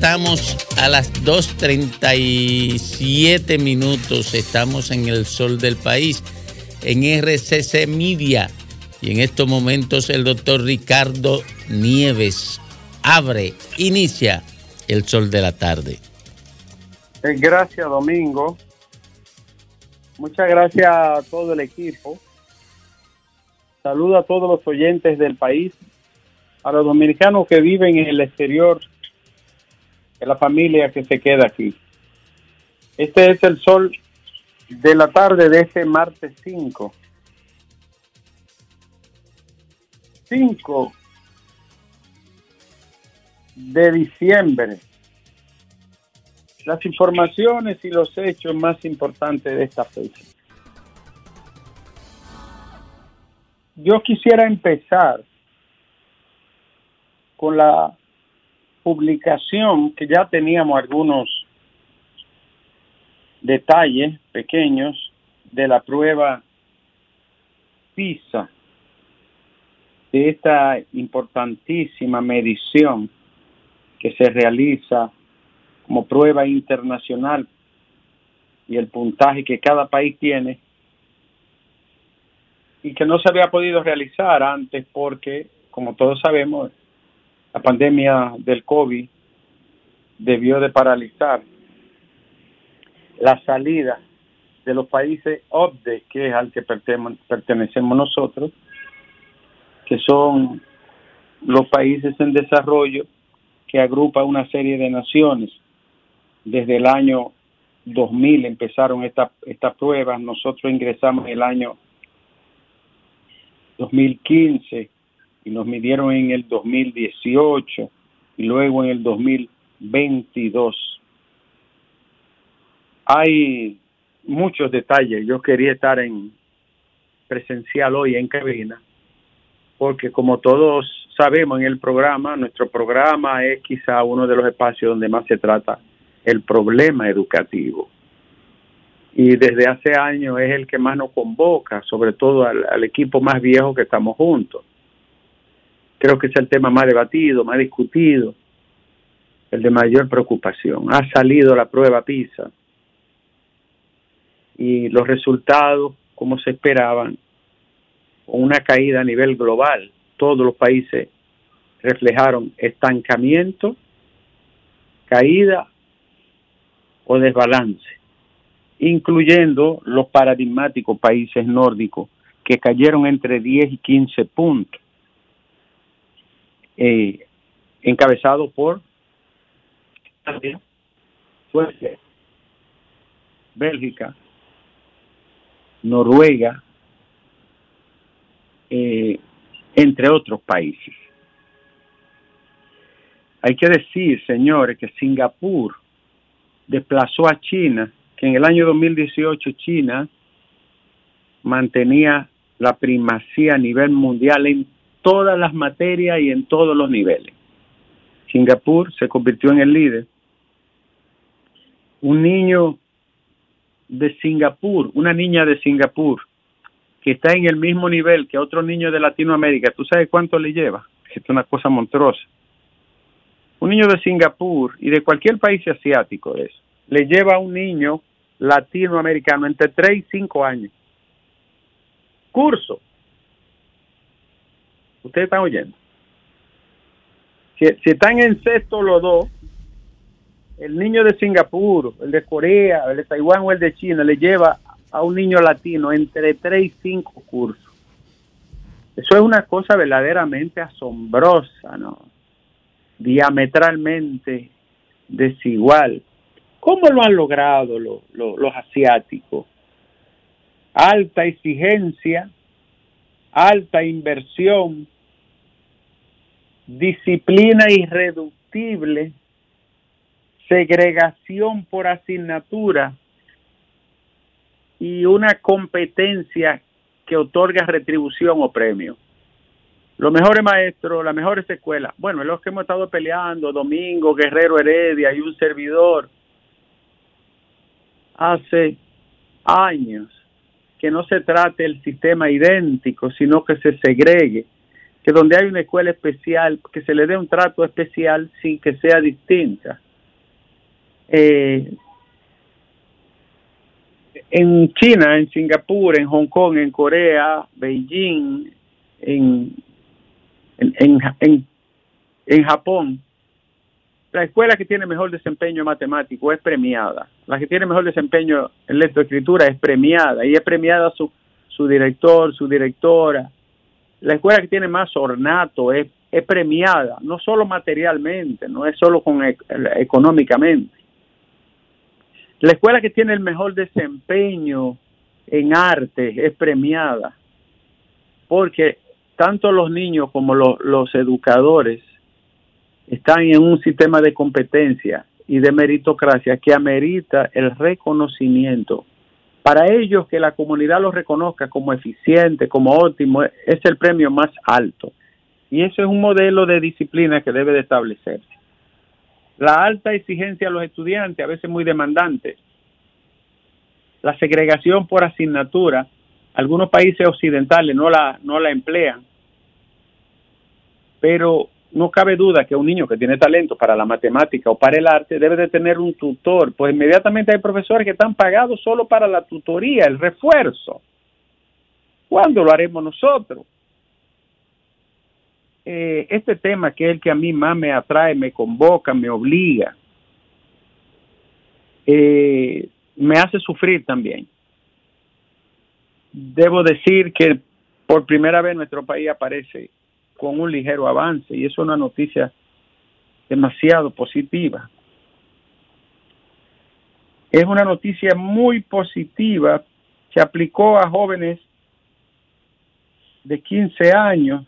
estamos a las 2.37 minutos. Estamos en el sol del país, en RCC Media. Y en estos momentos el doctor Ricardo Nieves abre, inicia el sol de la tarde. Eh, gracias, Domingo. Muchas gracias a todo el equipo. Saludo a todos los oyentes del país, a los dominicanos que viven en el exterior, a la familia que se queda aquí. Este es el sol de la tarde de este martes 5. 5 de diciembre. Las informaciones y los hechos más importantes de esta fecha. Yo quisiera empezar con la publicación que ya teníamos algunos detalles pequeños de la prueba PISA, de esta importantísima medición que se realiza como prueba internacional y el puntaje que cada país tiene y que no se había podido realizar antes porque, como todos sabemos, la pandemia del COVID debió de paralizar la salida de los países OCDE, que es al que pertenecemos nosotros, que son los países en desarrollo que agrupa una serie de naciones. Desde el año 2000 empezaron estas esta pruebas, nosotros ingresamos en el año 2015 y nos midieron en el 2018 y luego en el 2022. Hay muchos detalles, yo quería estar en presencial hoy en cabina, porque como todos sabemos en el programa, nuestro programa es quizá uno de los espacios donde más se trata el problema educativo. Y desde hace años es el que más nos convoca, sobre todo al, equipo más viejo que estamos juntos. Creo que es el tema más debatido, más discutido, el de mayor preocupación. Ha salido la prueba PISA y los resultados, como se esperaban, una caída a nivel global todos los países reflejaron estancamiento, caída o desbalance, incluyendo los paradigmáticos países nórdicos que cayeron entre 10 y 15 puntos, eh, encabezados por Suecia, Bélgica, Noruega, eh, entre otros países. Hay que decir, señores, que Singapur desplazó a China, que en el año 2018 China mantenía la primacía a nivel mundial en todas las materias y en todos los niveles. Singapur se convirtió en el líder. Un niño de Singapur, una niña de Singapur, que está en el mismo nivel que otro niño de Latinoamérica, ¿tú sabes cuánto le lleva? Es una cosa monstruosa. Un niño de Singapur y de cualquier país asiático es, le lleva a un niño latinoamericano entre 3 y 5 años. Curso. Ustedes están oyendo. Si, están en sexto los dos, el niño de Singapur, el de Corea, el de Taiwán o el de China le lleva a un niño latino entre 3 y 5 cursos. Eso es una cosa verdaderamente asombrosa, ¿no? Diametralmente desigual. ¿Cómo lo han logrado los asiáticos? Alta exigencia, alta inversión, disciplina irreductible, segregación por asignatura, y una competencia que otorga retribución o premio. Los mejores maestros, las mejores escuelas, bueno, los que hemos estado peleando, Domingo, Guerrero Heredia y un servidor, hace años que no se trate el sistema idéntico, sino que se segregue, que donde hay una escuela especial, que se le dé un trato especial sin que sea distinta. Eh, en China, en Singapur, en Hong Kong, en Corea, Beijing, en, en, en, en Japón, la escuela que tiene mejor desempeño matemático es premiada. La que tiene mejor desempeño en lectoescritura es premiada. Y es premiada su, su director, su directora. La escuela que tiene más ornato es, es premiada, no solo materialmente, no es solo con, económicamente. La escuela que tiene el mejor desempeño en arte es premiada, porque tanto los niños como los educadores están en un sistema de competencia y de meritocracia que amerita el reconocimiento. Para ellos que la comunidad los reconozca como eficiente, como óptimo, es el premio más alto. Y eso es un modelo de disciplina que debe de establecerse. La alta exigencia a los estudiantes, a veces muy demandante. La segregación por asignatura, algunos países occidentales no la, no la emplean, pero no cabe duda que un niño que tiene talento para la matemática o para el arte debe de tener un tutor, pues inmediatamente hay profesores que están pagados solo para la tutoría, el refuerzo. ¿Cuándo lo haremos nosotros? Eh, este tema que es el que a mí más me atrae, me convoca, me obliga, eh, me hace sufrir también. Debo decir que por primera vez nuestro país aparece con un ligero avance y eso es una noticia demasiado positiva. Es una noticia muy positiva que aplicó a jóvenes de 15 años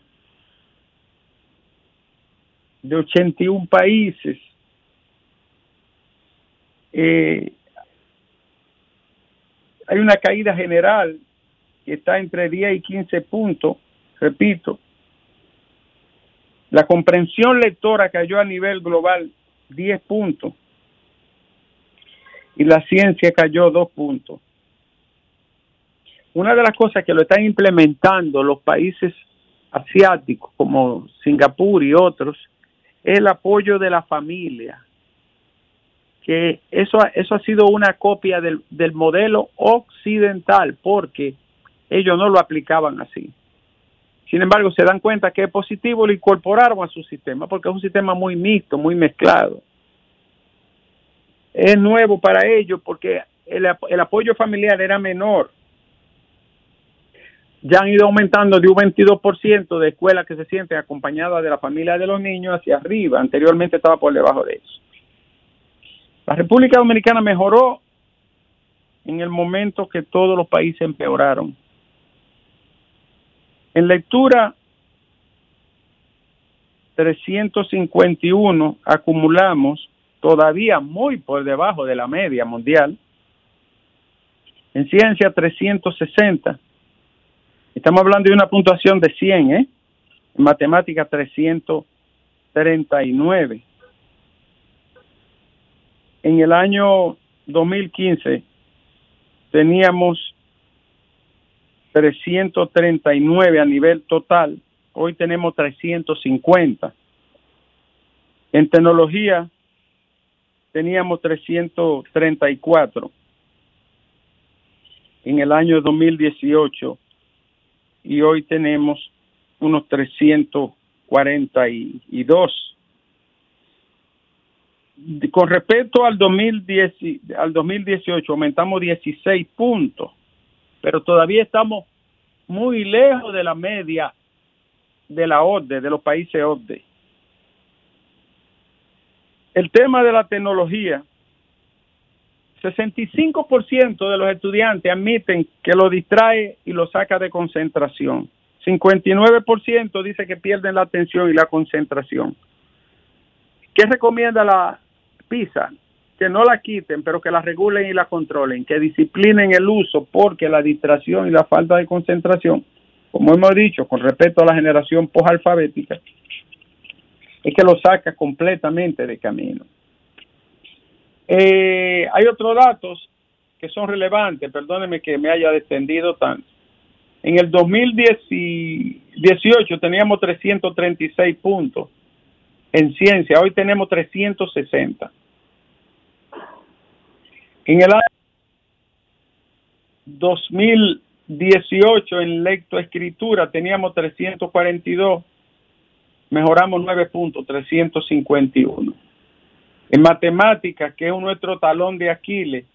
de 81 países. Eh, hay una caída general que está entre 10 y 15 puntos, repito, la comprensión lectora cayó a nivel global 10 puntos y la ciencia cayó 2 puntos. Una de las cosas que lo están implementando los países asiáticos como Singapur y otros es el apoyo de la familia. Que eso, eso ha sido una copia del, del modelo occidental porque ellos no lo aplicaban así. Sin embargo, se dan cuenta que es positivo, lo incorporaron a su sistema, porque es un sistema muy mixto, muy mezclado. Es nuevo para ellos porque el, apoyo familiar era menor. Ya han ido aumentando de un 22% de escuelas que se sienten acompañadas de la familia de los niños hacia arriba. Anteriormente estaba por debajo de eso. La República Dominicana mejoró en el momento que todos los países empeoraron. En lectura 351 acumulamos todavía muy por debajo de la media mundial. En ciencia 360. Estamos hablando de una puntuación de 100, ¿eh? En matemática 339. En el año 2015 teníamos 339 a nivel total, hoy tenemos 350. En tecnología teníamos 334 en el año 2018 y hoy tenemos unos 342. Con respecto al, 2010, al 2018 aumentamos 16 puntos pero todavía estamos muy lejos de la media de la OCDE, de los países OCDE. El tema de la tecnología, 65% de los estudiantes admiten que lo distrae y lo saca de concentración. 59% dice que pierden la atención y la concentración. ¿Qué recomienda la PISA? Que no la quiten, pero que la regulen y la controlen, que disciplinen el uso, porque la distracción y la falta de concentración, como hemos dicho, con respecto a la generación posalfabética, es que lo saca completamente de camino. Eh, hay otros datos que son relevantes, perdóneme que me haya descendido tanto. En el 2018 teníamos 336 puntos en ciencia, hoy tenemos 360. En el año 2018 en lectoescritura teníamos 342, mejoramos 9 puntos, 351. En matemáticas, que es nuestro talón de Aquiles,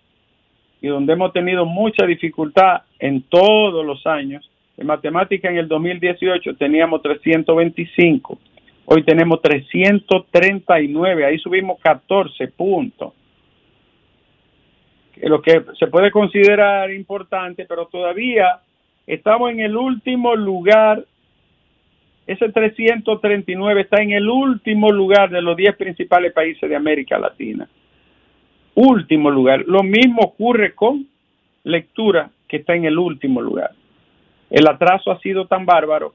y donde hemos tenido mucha dificultad en todos los años, en matemáticas en el 2018 teníamos 325, hoy tenemos 339, ahí subimos 14 puntos lo que se puede considerar importante, pero todavía estamos en el último lugar. Ese 339 está en el último lugar de los 10 principales países de América Latina. Último lugar. Lo mismo ocurre con lectura, que está en el último lugar. El atraso ha sido tan bárbaro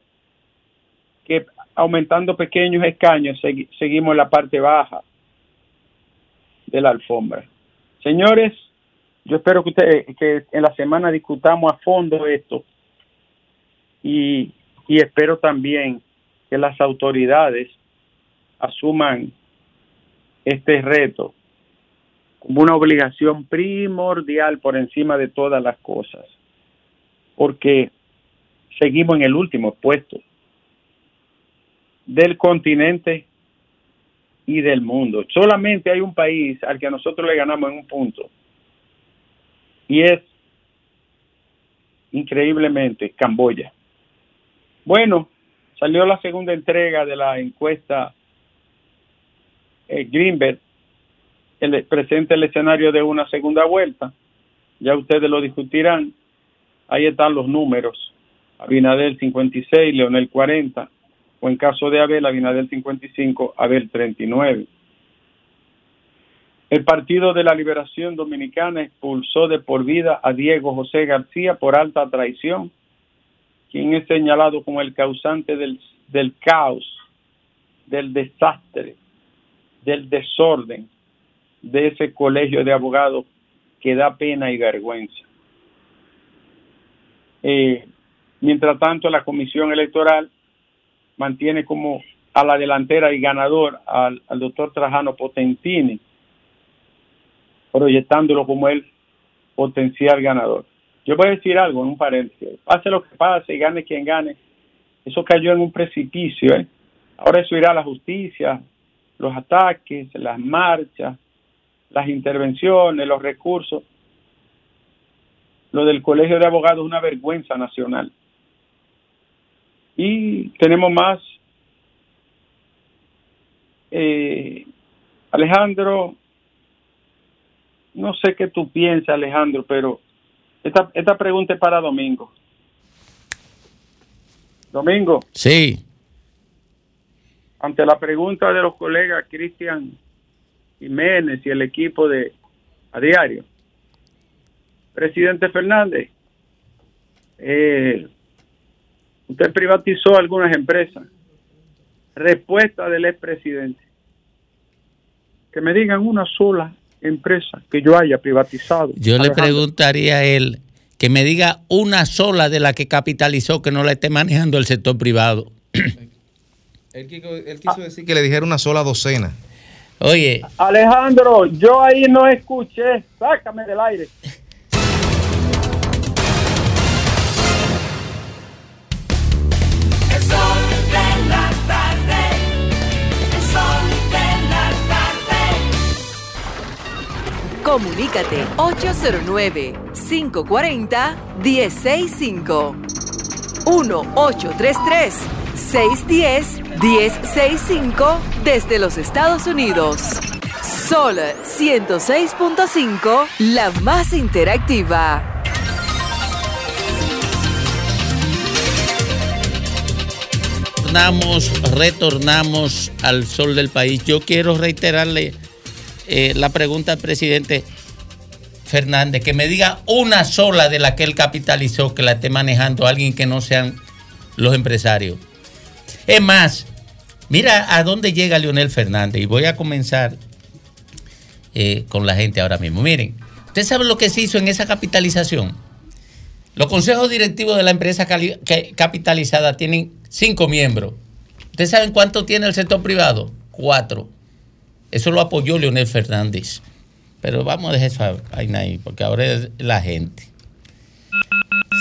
que aumentando pequeños escaños seguimos en la parte baja de la alfombra. Señores, yo espero que, usted, que en la semana discutamos a fondo esto y, y espero también que las autoridades asuman este reto como una obligación primordial por encima de todas las cosas, porque seguimos en el último puesto del continente y del mundo. Solamente hay un país al que nosotros le ganamos en un punto, y es increíblemente Camboya. Bueno, salió la segunda entrega de la encuesta eh, Greenberg, el, presenta el escenario de una segunda vuelta. Ya ustedes lo discutirán. Ahí están los números. Abinadel 56, Leonel 40, o en caso de Abel, Abinadel 55, Abel 39. El Partido de la Liberación Dominicana expulsó de por vida a Diego José García por alta traición, quien es señalado como el causante del, del caos, del desastre, del desorden de ese colegio de abogados que da pena y vergüenza. Eh, mientras tanto, la Comisión Electoral mantiene como a la delantera y ganador al, al doctor Trajano Potentini, proyectándolo como el potencial ganador. Yo voy a decir algo en un paréntesis. Pase lo que pase, gane quien gane. Eso cayó en un precipicio. ¿eh? Ahora eso irá a la justicia, los ataques, las marchas, las intervenciones, los recursos. Lo del Colegio de Abogados es una vergüenza nacional. Y tenemos más. Eh, Alejandro, no sé qué tú piensas, Alejandro, pero esta, esta pregunta es para Domingo. Domingo. Sí. Ante la pregunta de los colegas Cristian Jiménez y el equipo de A Diario, presidente Fernández, eh, usted privatizó algunas empresas. Respuesta del expresidente. Que me digan una sola empresa que yo haya privatizado. Yo le preguntaría a él que me diga una sola de la que capitalizó que no la esté manejando el sector privado. él, quiso, decir que le dijera una sola docena. Oye. Alejandro, yo ahí no escuché. Sácame del aire. Comunícate 809-540-1065. 1-833-610-1065 desde los Estados Unidos. Sol 106.5, la más interactiva. Retornamos, retornamos al sol del país. Yo quiero reiterarle eh, la pregunta al presidente Fernández, que me diga una sola de la que él capitalizó, que la esté manejando alguien que no sean los empresarios. Es más, mira a dónde llega Leonel Fernández y voy a comenzar eh, con la gente ahora mismo. Miren, ¿Usted sabe lo que se hizo en esa capitalización? Los consejos directivos de la empresa capitalizada tienen cinco miembros. ¿Ustedes saben cuánto tiene el sector privado? Cuatro. Eso lo apoyó Leonel Fernández. Pero vamos a dejar vaina ahí, porque ahora es la gente.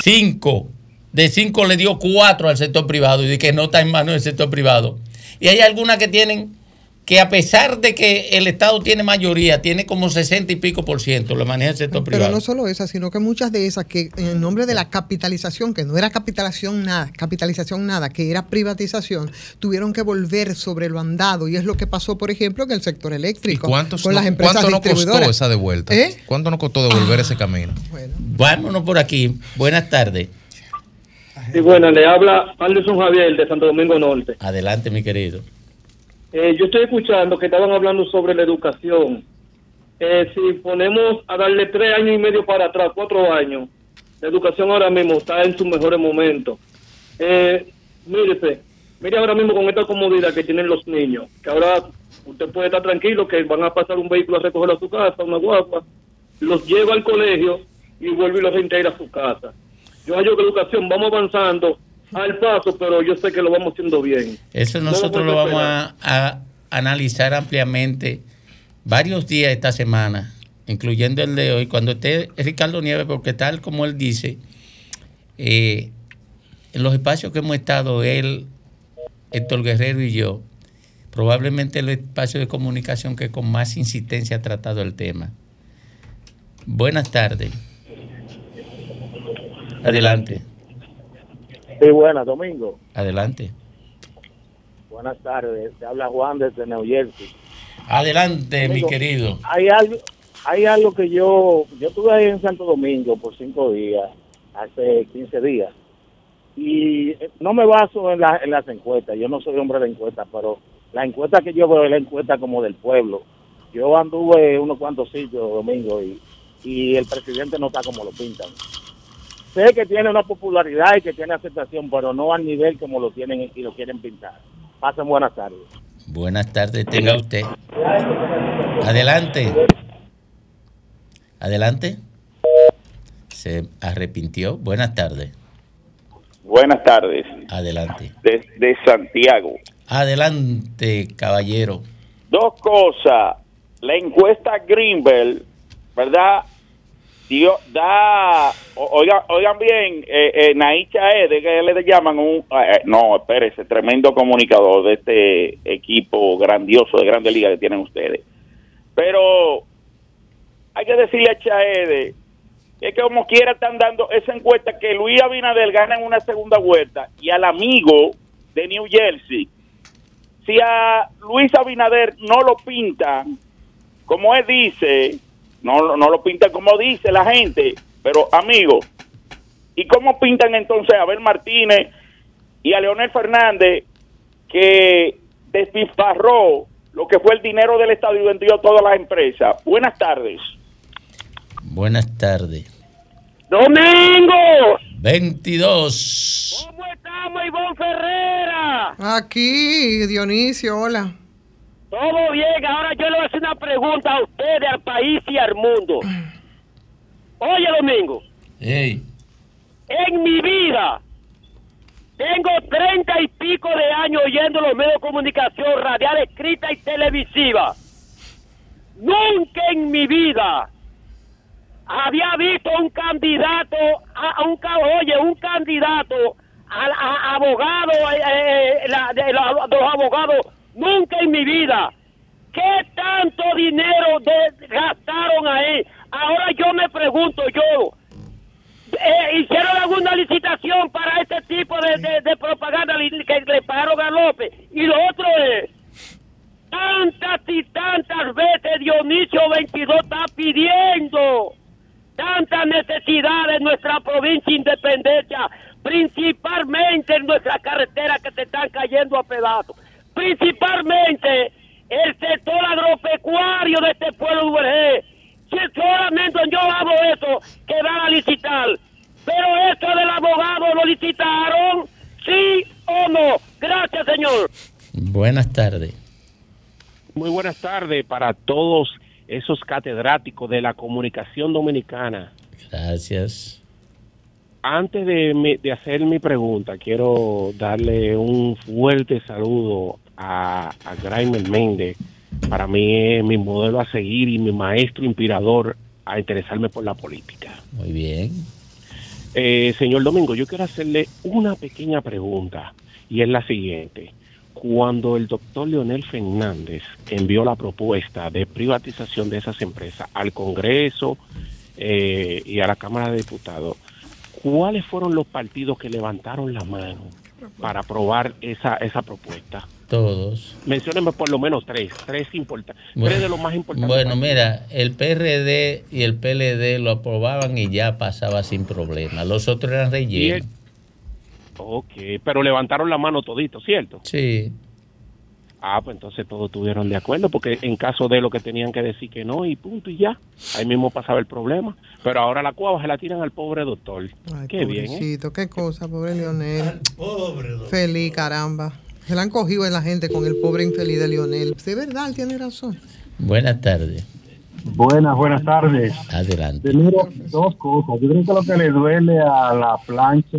Cinco. De cinco le dio cuatro al sector privado y de que no está en manos del sector privado. Y hay algunas que tienen que a pesar de que el Estado tiene mayoría, tiene como 60 y pico por ciento, lo maneja el sector Pero privado. no solo esas, sino que muchas de esas que en el nombre de la capitalización, que no era capitalización nada, capitalización nada, que era privatización, tuvieron que volver sobre lo andado y es lo que pasó, por ejemplo, en el sector eléctrico ¿Cuántos con no- las empresas ¿Cuánto nos costó esa de vuelta? ¿Eh? ¿Cuánto nos costó devolver ese camino? Vámonos por aquí. Buenas tardes. Sí, bueno, le habla Anderson Javier de Santo Domingo Norte. Adelante, mi querido. Eh, yo estoy escuchando que estaban hablando sobre la educación. Eh, si ponemos a darle tres años y medio para atrás, cuatro años, la educación ahora mismo está en sus mejores momentos. Eh, mírese, mire ahora mismo con esta comodidad que tienen los niños, que ahora usted puede estar tranquilo que van a pasar un vehículo a recoger a su casa, una guagua, los lleva al colegio y vuelve y los reintegra a su casa. Yo hallo que educación vamos avanzando al paso, pero yo sé que lo vamos haciendo bien. Eso No nosotros lo vamos a, a analizar ampliamente varios días esta semana, incluyendo el de hoy, cuando esté Ricardo Nieves, porque tal como él dice, eh, en los espacios que hemos estado, él, Héctor Guerrero y yo, probablemente el espacio de comunicación que con más insistencia ha tratado el tema. Buenas tardes. Adelante, Sí, buenas, Domingo. adelante. Buenas tardes. Te habla Juan desde New Jersey. Adelante, mi querido. Hay algo, hay algo que yo, yo estuve ahí en Santo Domingo por cinco días, hace 15 días, y no me baso en, la- en las encuestas, yo no soy hombre de encuestas, pero la encuesta que yo veo es la encuesta como del pueblo. Yo anduve unos cuantos sitios, Domingo, y, y el presidente no está como lo pintan. Sé que tiene una popularidad y que tiene aceptación, pero no al nivel como lo tienen y lo quieren pintar. Pasen buenas tardes. Buenas tardes, tenga usted. Adelante. Adelante. Se arrepintió. Buenas tardes. Buenas tardes, Adelante. desde Santiago. Adelante, caballero. Dos cosas. La encuesta Greenbelt, ¿verdad? Dio, da, oigan, oigan bien, eh, eh, Naicha que le llaman un, eh, no, espérese, tremendo comunicador de este equipo grandioso de Grande Liga que tienen ustedes. Pero hay que decirle a Chaede que como quiera están dando esa encuesta que Luis Abinader gana en una segunda vuelta y al amigo de New Jersey, si a Luis Abinader no lo pintan como él dice, no, no lo pintan como dice la gente, pero amigo, ¿y cómo pintan entonces a Abel Martínez y a Leonel Fernández que despilfarró lo que fue el dinero del Estado y vendió todas las empresas? Buenas tardes. Buenas tardes. ¡Domingo! 22. ¿Cómo estamos, Ivonne Ferrera? Aquí, Dionisio, hola. Todo bien, ahora yo le voy a hacer una pregunta a ustedes, al país y al mundo. Oye, Domingo, Hey, en mi vida tengo treinta y pico de años oyendo los medios de comunicación radial, escrita y televisiva. Nunca en mi vida había visto un candidato, a, un oye, un candidato a, a- abogado, eh, eh, la- de, la- de los abogados, nunca en mi vida. ¿Qué tanto dinero gastaron ahí? Ahora yo me pregunto, yo, eh, ¿hicieron alguna licitación para este tipo de, propaganda que le pagaron a López? Y lo otro es, tantas y tantas veces Dionisio 22 está pidiendo tantas necesidades en nuestra provincia Independencia, principalmente en nuestras carreteras que se están cayendo a pedazos, principalmente el sector agropecuario de este pueblo de. Si solamente yo hago eso, que van a licitar. Pero esto del abogado lo licitaron, sí o no. Gracias, señor. buenas tardes. Muy buenas tardes para todos esos catedráticos de la comunicación dominicana. Gracias. Antes de, mi- de hacer mi pregunta, quiero darle un fuerte saludo a, a Graimer Méndez. Para mí es mi modelo a seguir y mi maestro inspirador a interesarme por la política. Muy bien. Eh, señor Domingo, yo quiero hacerle una pequeña pregunta y es la siguiente. Cuando el doctor Leonel Fernández envió la propuesta de privatización de esas empresas al Congreso eh, y a la Cámara de Diputados, ¿cuáles fueron los partidos que levantaron la mano para aprobar esa, esa propuesta? Todos. Menciónenme por lo menos tres, tres importantes, Bueno, tres de los más importantes. Bueno, mira, el PRD y el PLD lo aprobaban y ya pasaba sin problema. Los otros eran rellenos. el- ok, pero levantaron la mano todito, ¿cierto? Sí. Ah, pues entonces todos estuvieron de acuerdo, porque en caso de lo que tenían que decir que no y punto y ya, ahí mismo pasaba el problema. Pero ahora la cuava se la tiran al pobre doctor. Ay, Qué bien, ¿eh? qué cosa, pobre Lionel. Feliz, caramba. Se la han cogido en la gente con el pobre infeliz de Lionel. De verdad, él tiene razón. Buenas tardes. Buenas, buenas tardes. Adelante. Primero, dos cosas. Yo creo que lo que le duele a la plancha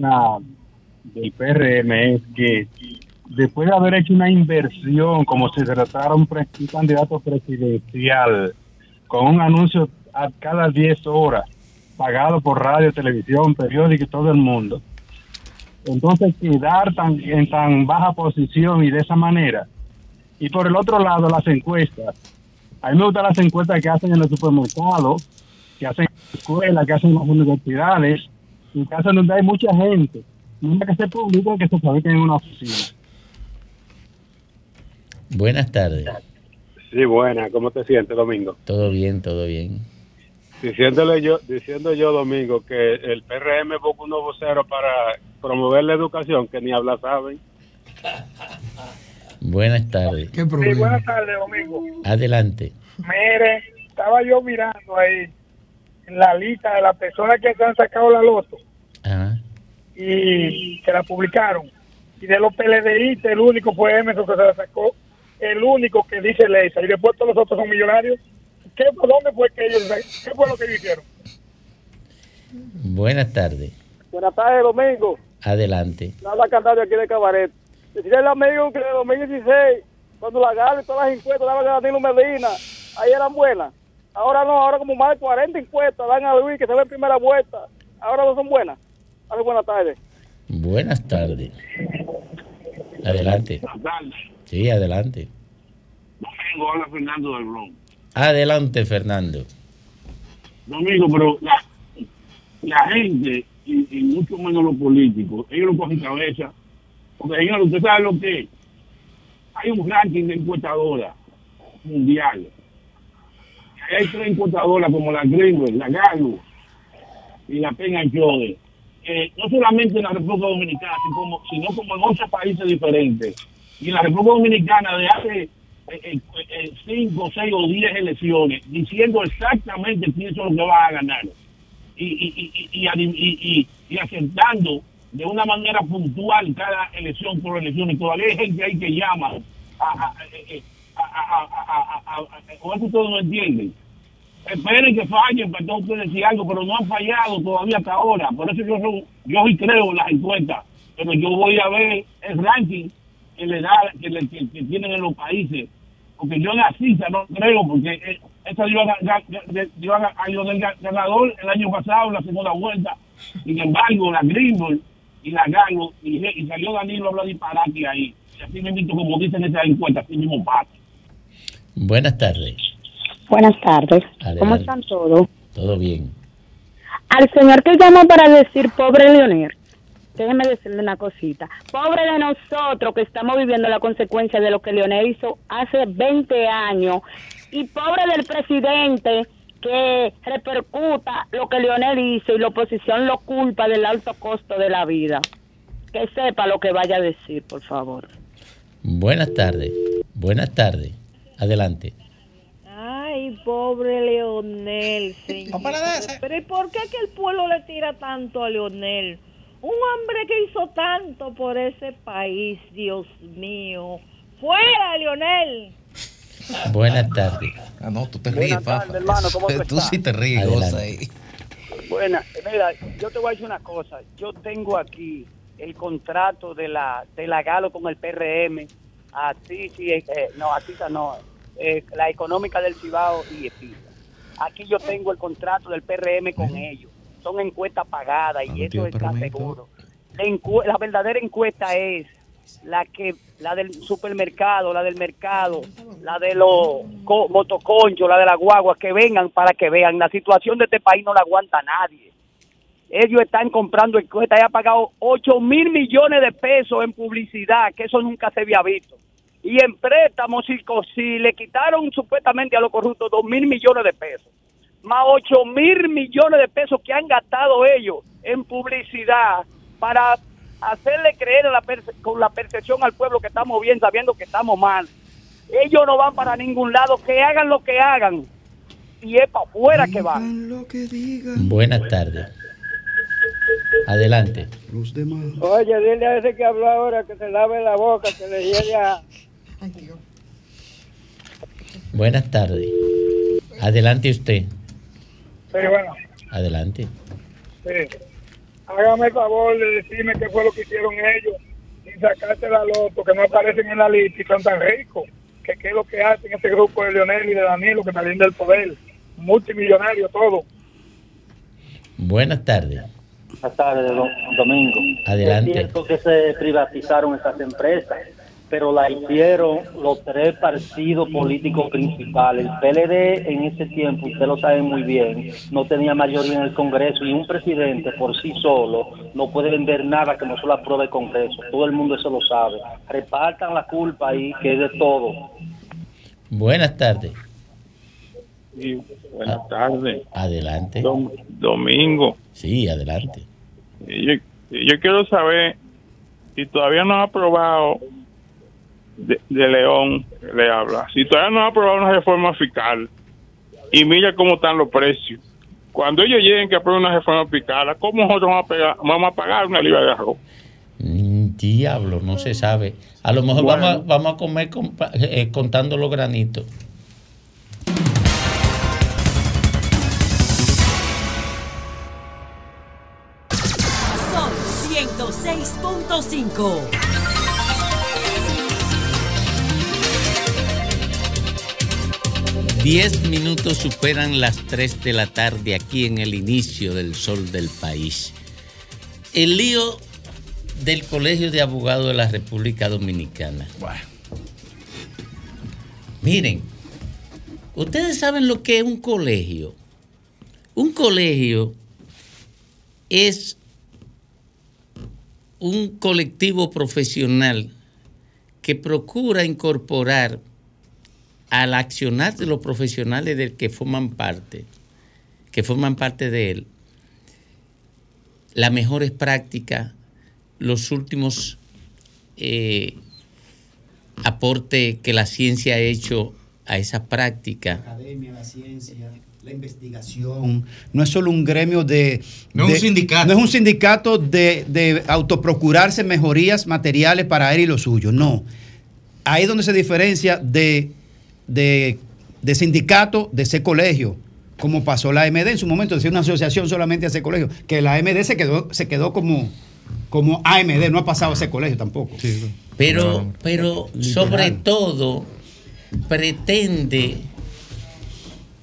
del PRM es que después de haber hecho una inversión, como si se tratara un, pre- un candidato presidencial, con un anuncio a cada 10 horas, pagado por radio, televisión, periódico y todo el mundo. Entonces, quedar tan, en tan baja posición y de esa manera. Y por el otro lado, las encuestas. A mí me gustan las encuestas que hacen en los supermercados, que hacen en las escuelas, que hacen en las universidades, y que hacen donde hay mucha gente. No es que se publiquen, que se fabriquen en una oficina. Buenas tardes. Sí, buena. ¿Cómo te sientes, Domingo? Todo bien, todo bien. Diciéndole yo, diciendo yo, Domingo, que el PRM busca un nuevo vocero para promover la educación, que ni habla saben. Buenas tardes. Sí, buenas tardes, Domingo. Adelante. Mire, estaba yo mirando ahí en la lista de las personas que se han sacado la loto Ajá. y que la publicaron. Y de los PLDistas, el único fue Emerson que se la sacó, el único que dice Leisa. Y después todos los otros son millonarios. ¿Qué, ¿Dónde fue que ellos, qué fue lo que ellos hicieron? Buenas tardes. Buenas tardes, Domingo. Adelante. Nada cantando aquí de Cabaret. Decirle al amigo que en el 2016, cuando la gala y todas las encuestas daban a Danilo Medina, ahí eran buenas. Ahora no, ahora como más de 40 encuestas dan a Luis que se ve en primera vuelta. Ahora no son buenas. Dale buenas tardes. Buenas tardes. Adelante. Sí, adelante. Domingo, habla Fernando del Bronx. Adelante, Fernando. Domingo, pero la, gente, y, mucho menos los políticos, ellos no cogen cabeza. Porque, señor, usted sabe lo que es. Hay un ranking de encuestadoras mundiales. Hay tres encuestadoras como la Greenwell, la Gallup y la Peña Jode. Eh, no solamente en la República Dominicana, sino como, sino como en otros países diferentes. Y en la República Dominicana de hace eh, eh, eh, cinco, seis o diez elecciones, diciendo exactamente quién son los que van a ganar. Y, y, y, y, aceptando de una manera puntual cada elección por elección. Y todavía hay gente ahí que llama a, o eso ustedes no entienden. Esperen que fallen para entonces ustedes decir algo, pero no han fallado todavía hasta ahora. Por eso yo, yo sí creo en las encuestas, pero yo voy a ver el ranking que le da, que, le- que- que tienen en los países. Porque yo en la cita no creo, porque eh, esta dio a, dio a, a Lionel ganador el año pasado en la segunda vuelta. Sin embargo, la Greenville y la Galo, y, y salió Danilo a hablar disparate ahí. Y así mismo, como dicen esas encuestas, así mismo pasa. Buenas tardes. Buenas tardes. Adelante. ¿Cómo están todos? Todo bien. Al señor que llama para decir pobre Leonel, déjeme decirle una cosita. Pobre de nosotros que estamos viviendo la consecuencia de lo que Leonel hizo hace 20 años. Y pobre del presidente que repercuta lo que Leonel hizo y la oposición lo culpa del alto costo de la vida. Que sepa lo que vaya a decir, por favor. Buenas tardes. Buenas tardes. Adelante. Ay, pobre Leonel, señor. Pero ¿y por qué que el pueblo le tira tanto a Leonel? Un hombre que hizo tanto por ese país, Dios mío. ¡Fuera, Leonel! Buenas tardes. Ah, no, tú te Buenas ríes, Fafa. hermano, ¿cómo tú Tú estás? sí te ríes, ahí. Buena, mira, yo te voy a decir una cosa. Yo tengo aquí el contrato de la de la Galo con el PRM. A ti, sí, eh, eh, no, a ti no. eh, la económica del Cibao y EPISA. Aquí yo tengo el contrato del PRM con ellos. Son encuestas pagadas y eso está seguro. La, la verdadera encuesta es la que la del supermercado, la del mercado, la de los co- motoconchos, la de la guagua, que vengan para que vean. La situación de este país no la aguanta nadie. Ellos están comprando encuestas y han pagado 8 mil millones de pesos en publicidad, que eso nunca se había visto. Y en préstamos, si, si le quitaron supuestamente a los corruptos 2 mil millones de pesos, más 8 mil millones de pesos que han gastado ellos en publicidad para hacerle creer a la perce- con la percepción al pueblo que estamos bien, sabiendo que estamos mal. Ellos no van para ningún lado, que hagan lo que hagan. Y es para afuera que van. Buenas tardes. Adelante. Oye, dile a ese que habló ahora que se lave la boca, que le llegue a... Buenas tardes. Adelante usted. Sí, bueno, Adelante. sí. Hágame el favor de decirme qué fue lo que hicieron ellos sin sacarte la loto, que no aparecen en la lista y son tan ricos. Que qué es lo que hacen ese grupo de Leonel y de Danilo que salen del poder. Multimillonarios todo. Buenas tardes. Buenas tardes, don Domingo. Adelante. Es cierto que se privatizaron esas empresas, pero la hicieron los tres partidos políticos principales. El PLD en ese tiempo, usted lo sabe muy bien, no tenía mayoría en el Congreso y un presidente por sí solo no puede vender nada que no se lo apruebe el Congreso. Todo el mundo eso lo sabe. Repartan la culpa ahí, que es de todo. Buenas tardes. Sí, buenas tardes. Adelante. Dom- Domingo. Sí, adelante. Yo, yo quiero saber si todavía no ha aprobado de, de León, le habla, si todavía no ha aprobado una reforma fiscal y mira cómo están los precios. Cuando ellos lleguen que aprueben una reforma fiscal, ¿cómo nosotros vamos a, pegar- vamos a pagar una libra de arroz? Mm, Diablo, no se sabe. A lo mejor Bueno. vamos, a, vamos a comer compa- eh, contando los granitos. Son 106.5. Diez minutos superan las 3 de la tarde aquí en el inicio del sol del país. El lío del Colegio de Abogados de la República Dominicana. Miren, ustedes saben lo que es un colegio. Un colegio es un colectivo profesional que procura incorporar al accionar de los profesionales del que forman parte, que forman parte de él, las mejores prácticas, los últimos eh, aportes que la ciencia ha hecho a esa práctica. academia, la ciencia, la investigación. No es solo un gremio de... No es un sindicato. No es un sindicato de, de autoprocurarse mejorías materiales para él y lo suyo. No. Ahí es donde se diferencia de, de, de sindicato de ese colegio. Como pasó la AMD en su momento, decía una asociación solamente a ese colegio, que la AMD se quedó, se quedó como, como AMD, no ha pasado a ese colegio tampoco. Pero, pero sobre todo pretende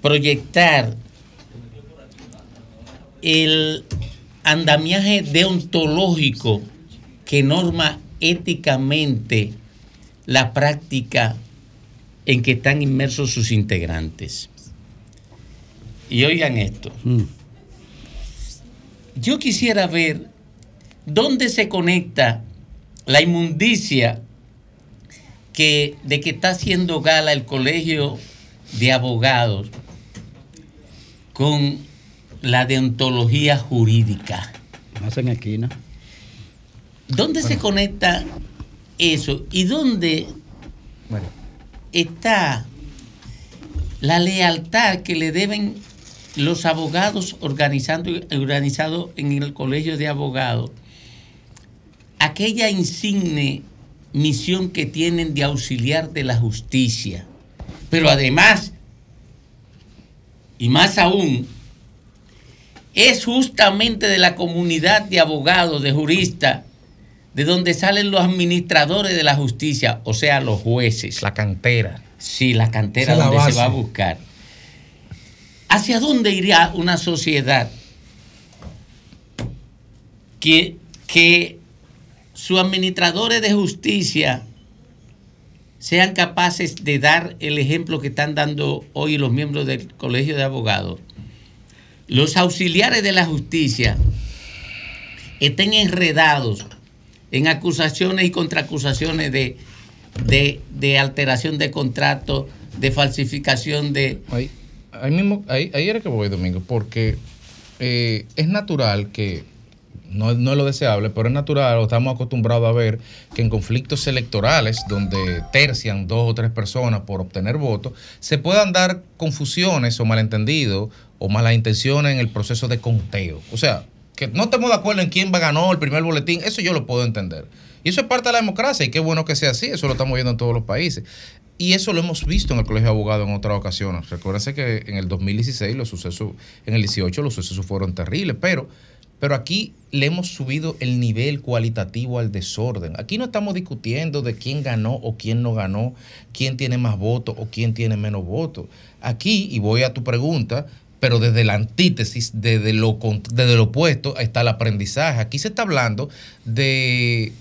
proyectar el andamiaje deontológico que norma éticamente la práctica en que están inmersos sus integrantes. Y oigan esto. Yo quisiera ver dónde se conecta la inmundicia que, de que está haciendo gala el colegio de abogados con la deontología jurídica. Hacen esquina. ¿Dónde se conecta eso? ¿Y dónde está la lealtad que le deben los abogados organizando, organizados en el colegio de abogados? Aquella insigne misión que tienen de auxiliar de la justicia, Pero además, y más aún, es justamente de la comunidad de abogados, de juristas, de donde salen los administradores de la justicia, o sea, los jueces. La cantera. Sí, la cantera Esa es la donde se va a buscar. ¿Hacia dónde iría una sociedad que, que sus administradores de justicia sean capaces de dar el ejemplo que están dando hoy los miembros del Colegio de Abogados? Los auxiliares de la justicia estén enredados en acusaciones y contraacusaciones de, de, alteración de contrato, de falsificación de... Ahí, ahí mismo, ahí era que voy, Domingo, porque eh, es natural que, no, no es lo deseable, pero es natural, o estamos acostumbrados a ver que en conflictos electorales, donde tercian dos o tres personas por obtener votos, se puedan dar confusiones o malentendidos o malas intenciones en el proceso de conteo. O sea, que no estemos de acuerdo en quién ganó el primer boletín, eso yo lo puedo entender. Y eso es parte de la democracia y qué bueno que sea así, eso lo estamos viendo en todos los países. Y eso lo hemos visto en el Colegio de Abogados en otras ocasiones. Recuérdense que en el 2016 los sucesos, en el 18 los sucesos fueron terribles, pero, pero aquí le hemos subido el nivel cualitativo al desorden. Aquí no estamos discutiendo de quién ganó o quién no ganó, quién tiene más votos o quién tiene menos votos. Aquí, y voy a tu pregunta, pero desde la antítesis, desde lo, desde lo opuesto, está el aprendizaje. Aquí se está hablando de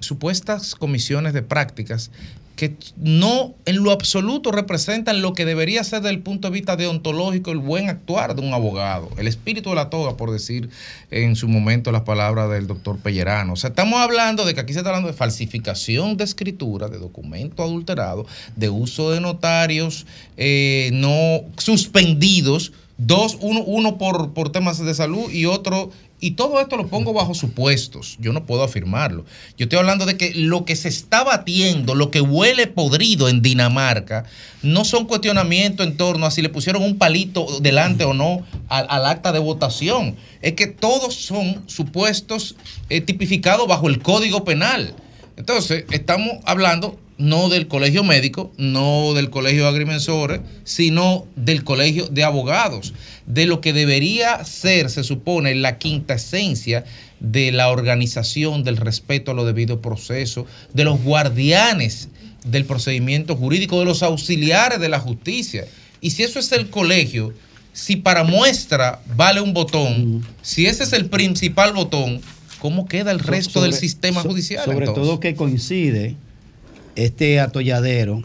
supuestas comisiones de prácticas que no en lo absoluto representan lo que debería ser desde el punto de vista deontológico el buen actuar de un abogado, el espíritu de la toga, por decir en su momento las palabras del doctor Pellerano. O sea, estamos hablando de que aquí se está hablando de falsificación de escritura, de documento adulterado, de uso de notarios eh, no suspendidos, dos, uno, uno por, por temas de salud y otro y todo esto lo pongo bajo supuestos. Yo no puedo afirmarlo. Yo estoy hablando de que lo que se está batiendo, lo que huele podrido en Dinamarca, no son cuestionamientos en torno a si le pusieron un palito delante o no al, acta de votación. Es que todos son supuestos eh, tipificados bajo el Código Penal. Entonces, estamos hablando no del colegio médico, no del colegio de agrimensores, sino del colegio de abogados, de lo que debería ser, se supone, la quinta esencia de la organización, del respeto a lo debido proceso, de los guardianes del procedimiento jurídico, de los auxiliares de la justicia. Y si eso es el colegio, si para muestra vale un botón, si ese es el principal botón, ¿cómo queda el resto del sistema judicial? Sobre entonces? todo que coincide este atolladero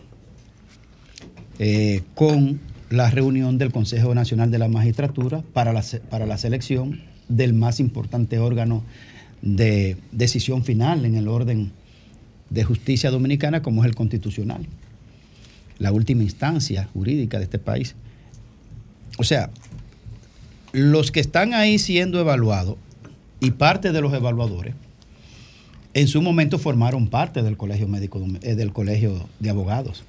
eh, con la reunión del Consejo Nacional de la Magistratura para la, para la selección del más importante órgano de decisión final en el orden de justicia dominicana como es el constitucional, la última instancia jurídica de este país. O sea, los que están ahí siendo evaluados y parte de los evaluadores en su momento formaron parte del colegio médico eh, del colegio de abogados.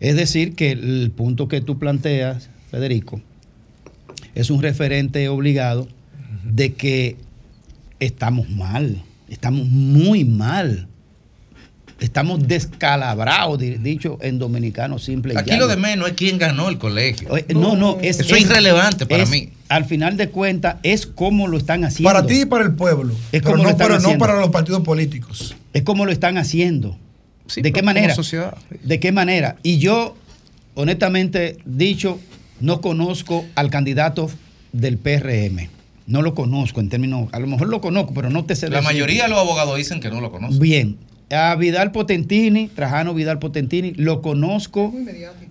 Es decir, que el punto que tú planteas, Federico, es un referente obligado de que estamos mal, estamos muy mal. Estamos descalabrados, di- dicho en dominicano simple. y Aquí llano. lo de menos es quién ganó el colegio. No, no, es, Eso es irrelevante para es- mí. Al final de cuentas, es como lo están haciendo. Para ti y para el pueblo. Es pero como no, lo están pero no haciendo. para los partidos políticos. Es como lo están haciendo. ¿De qué manera? sociedad. ¿De qué manera? Y yo, honestamente dicho, no conozco al candidato del PRM. No lo conozco en términos, a lo mejor lo conozco, pero no te sé La decir. mayoría de los abogados dicen que no lo conocen. Bien. A Vidal Potentini, Trajano Vidal Potentini, lo conozco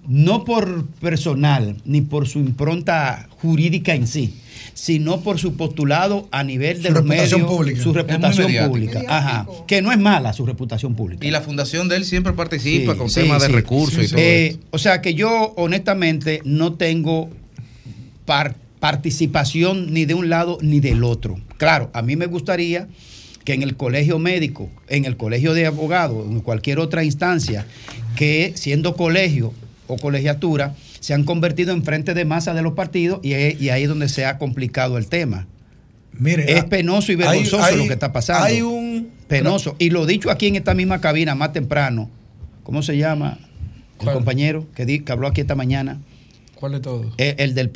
no por personal ni por su impronta jurídica en sí, sino por su postulado a nivel de Su los reputación medios, pública. su reputación pública, ajá, que no es mala su reputación pública. Y la fundación de él siempre participa Sí, con sí, temas de sí. recursos y todo Eh. O sea que yo honestamente no tengo par- participación ni de un lado ni del otro. Claro, a mí me gustaría que en el colegio médico, en el colegio de abogados, en cualquier otra instancia, que siendo colegio o colegiatura, se han convertido en frente de masa de los partidos y, ahí- y ahí es donde se ha complicado el tema. Mire, es penoso y vergonzoso hay- lo que está pasando. hay un- penoso. Y lo dicho aquí en esta misma cabina más temprano, ¿cómo se llama? el compañero que, di- que habló aquí esta mañana, ¿Cuál de todos? eh, el del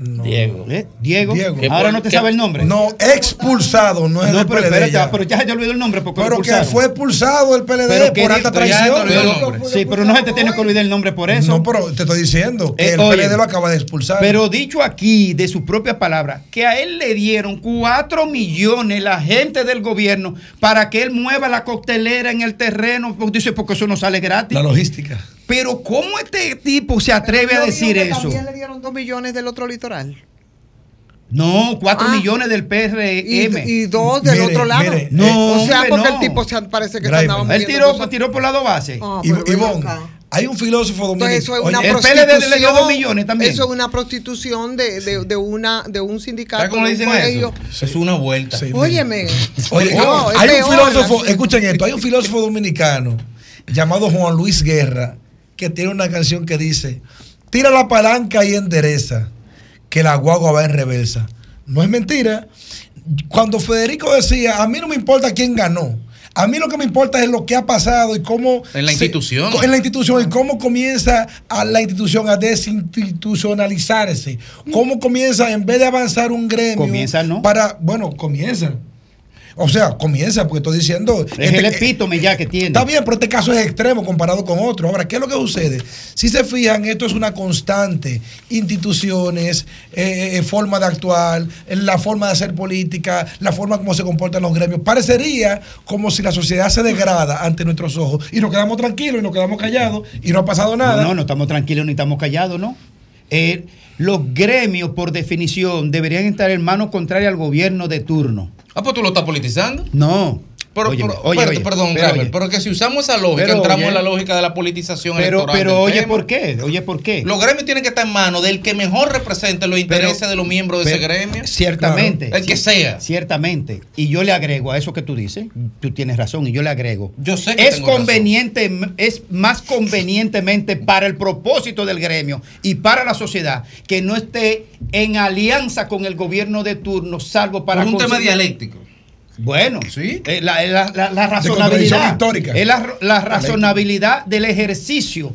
Diego. ¿Eh? Diego. Diego. Ahora no te sabe el nombre. No, expulsado, no es No, del pero PLD espérate, ya. pero ya se te olvidó el nombre porque Pero que fue expulsado el PLD Pero por alta traición. Sí, pero no se te tiene que olvidar el nombre por eso. No, pero te estoy diciendo que Eh, el oye, PLD lo acaba de expulsar. Pero dicho aquí de su propia palabra, que a él le dieron 4 millones la gente del gobierno para que él mueva la coctelera en el terreno. Porque Dice, porque eso no sale gratis. La logística. Pero ¿cómo este tipo se atreve a decir eso? También le dieron dos millones del otro litoral. No, 4 Ah. millones del PRM. Y, y dos del Mire, otro lado. mire, No, o sea, hombre, porque no. el tipo se parece que se Graimer. andaba Él tiró, cosas- tiró por lado base. Y- Ivonne, hay un filósofo dominicano. Eso es una Oye, el PLD le dio dos prostitución. millones también. Eso es una prostitución de, de, de una, de un sindicato. ¿Sabes cómo le dicen eso? Es una vuelta. Óyeme. Oye, No, hay un peor, filósofo, escuchen esto, hay un filósofo dominicano llamado Juan Luis Guerra que tiene una canción que dice, tira la palanca y endereza, que la guagua va en reversa. No es mentira. Cuando Federico decía, a mí no me importa quién ganó, a mí lo que me importa es lo que ha pasado y cómo... En la se- institución. en la institución y cómo comienza a la institución a desinstitucionalizarse. Cómo comienza, en vez de avanzar un gremio... Comienza, ¿no? Para, bueno, comienza. O sea, comienza, porque estoy diciendo... Es el epítome ya que tiene. Está bien, pero este caso es extremo comparado con otro. Ahora, ¿qué es lo que sucede? Si se fijan, esto es una constante. Instituciones, eh, eh, forma de actuar, eh, la forma de hacer política, la forma como se comportan los gremios. Parecería como si la sociedad se degrada ante nuestros ojos y nos quedamos tranquilos y nos quedamos callados y no ha pasado nada. No, no, no estamos tranquilos ni estamos callados, ¿no? Eh, los gremios, por definición, deberían estar en mano contraria al gobierno de turno. Ah, pues tú lo estás politizando. No. Pero, Óyeme, pero- oye, espérate, oye, perdón, pero oye. pero que si usamos esa lógica, Pero entramos en la lógica de la politización Pero, electoral. pero oye. ¿por qué? Oye, ¿por qué? Los gremios tienen que estar en manos del que mejor represente los intereses de los miembros de ese gremio. Ciertamente. Claro, el que sea. Ciertamente. Y yo le agrego a eso que tú dices, tú tienes razón, y yo le agrego. Yo sé que es tengo razón. conveniente, es más convenientemente para el propósito del gremio y para la sociedad que no esté en alianza con el gobierno de turno, salvo para Por un tema dialéctico. Bueno, ¿Sí? eh, la, la- la- la razonabilidad histórica. es la, la razonabilidad del ejercicio.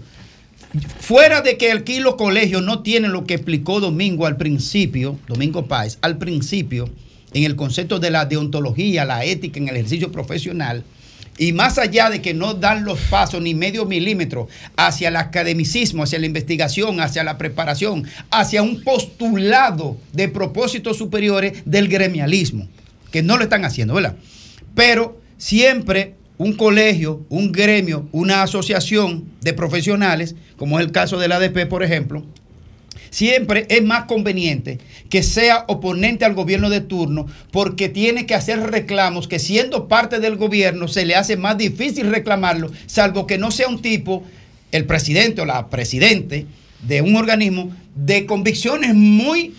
Fuera de que aquí los colegios no tienen lo que explicó Domingo al principio, Domingo Páez, al principio, en el concepto de la deontología, la ética en el ejercicio profesional, y más allá de que no dan los pasos ni medio milímetro hacia el academicismo, hacia la investigación, hacia la preparación, hacia un postulado de propósitos superiores del gremialismo, que no lo están haciendo, ¿verdad? Pero siempre un colegio, un gremio, una asociación de profesionales, como es el caso del ADP, por ejemplo, siempre es más conveniente que sea oponente al gobierno de turno porque tiene que hacer reclamos que siendo parte del gobierno se le hace más difícil reclamarlo, salvo que no sea un tipo, el presidente o la presidente de un organismo, de convicciones muy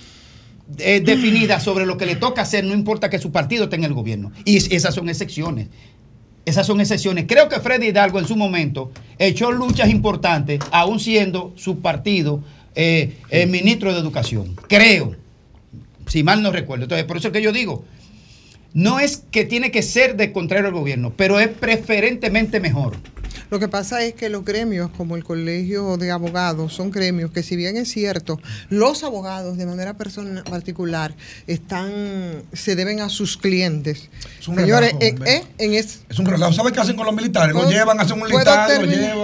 eh, definidas sobre lo que le toca hacer, no importa que su partido esté en el gobierno. Y es- esas son excepciones. Esas son excepciones. Creo que Freddy Hidalgo en su momento echó luchas importantes, aún siendo su partido eh, el ministro de Educación. Creo, si mal no recuerdo. Entonces, por eso es que yo digo, no es que tiene que ser de contrario al gobierno, pero es preferentemente mejor. Lo que pasa es que los gremios, como el Colegio de Abogados, son gremios que si bien es cierto, los abogados de manera persona- particular están, se deben a sus clientes. Es un Señores, relajo, eh, eh, en es, Es un relajo. ¿Sabes qué hacen con los militares? Lo ¿Puedo- llevan, hacen un listado, lo terminar?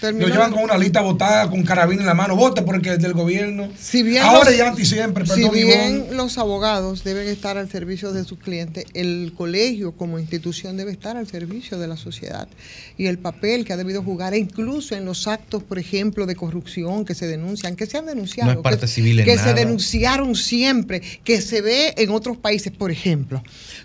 llevan, lo llevan con una lista botada, con carabina en la mano. Vote porque es del gobierno. Si bien Ahora los- ya anti siempre, Si perdón, bien Ivonne. los abogados deben estar al servicio de sus clientes, el colegio como institución debe estar al servicio de la sociedad. Y el papel que ha debido jugar, incluso en los actos, por ejemplo, de corrupción que se denuncian, que se han denunciado, No es parte que, civil en que nada. se denunciaron siempre, que se ve en otros países, por ejemplo,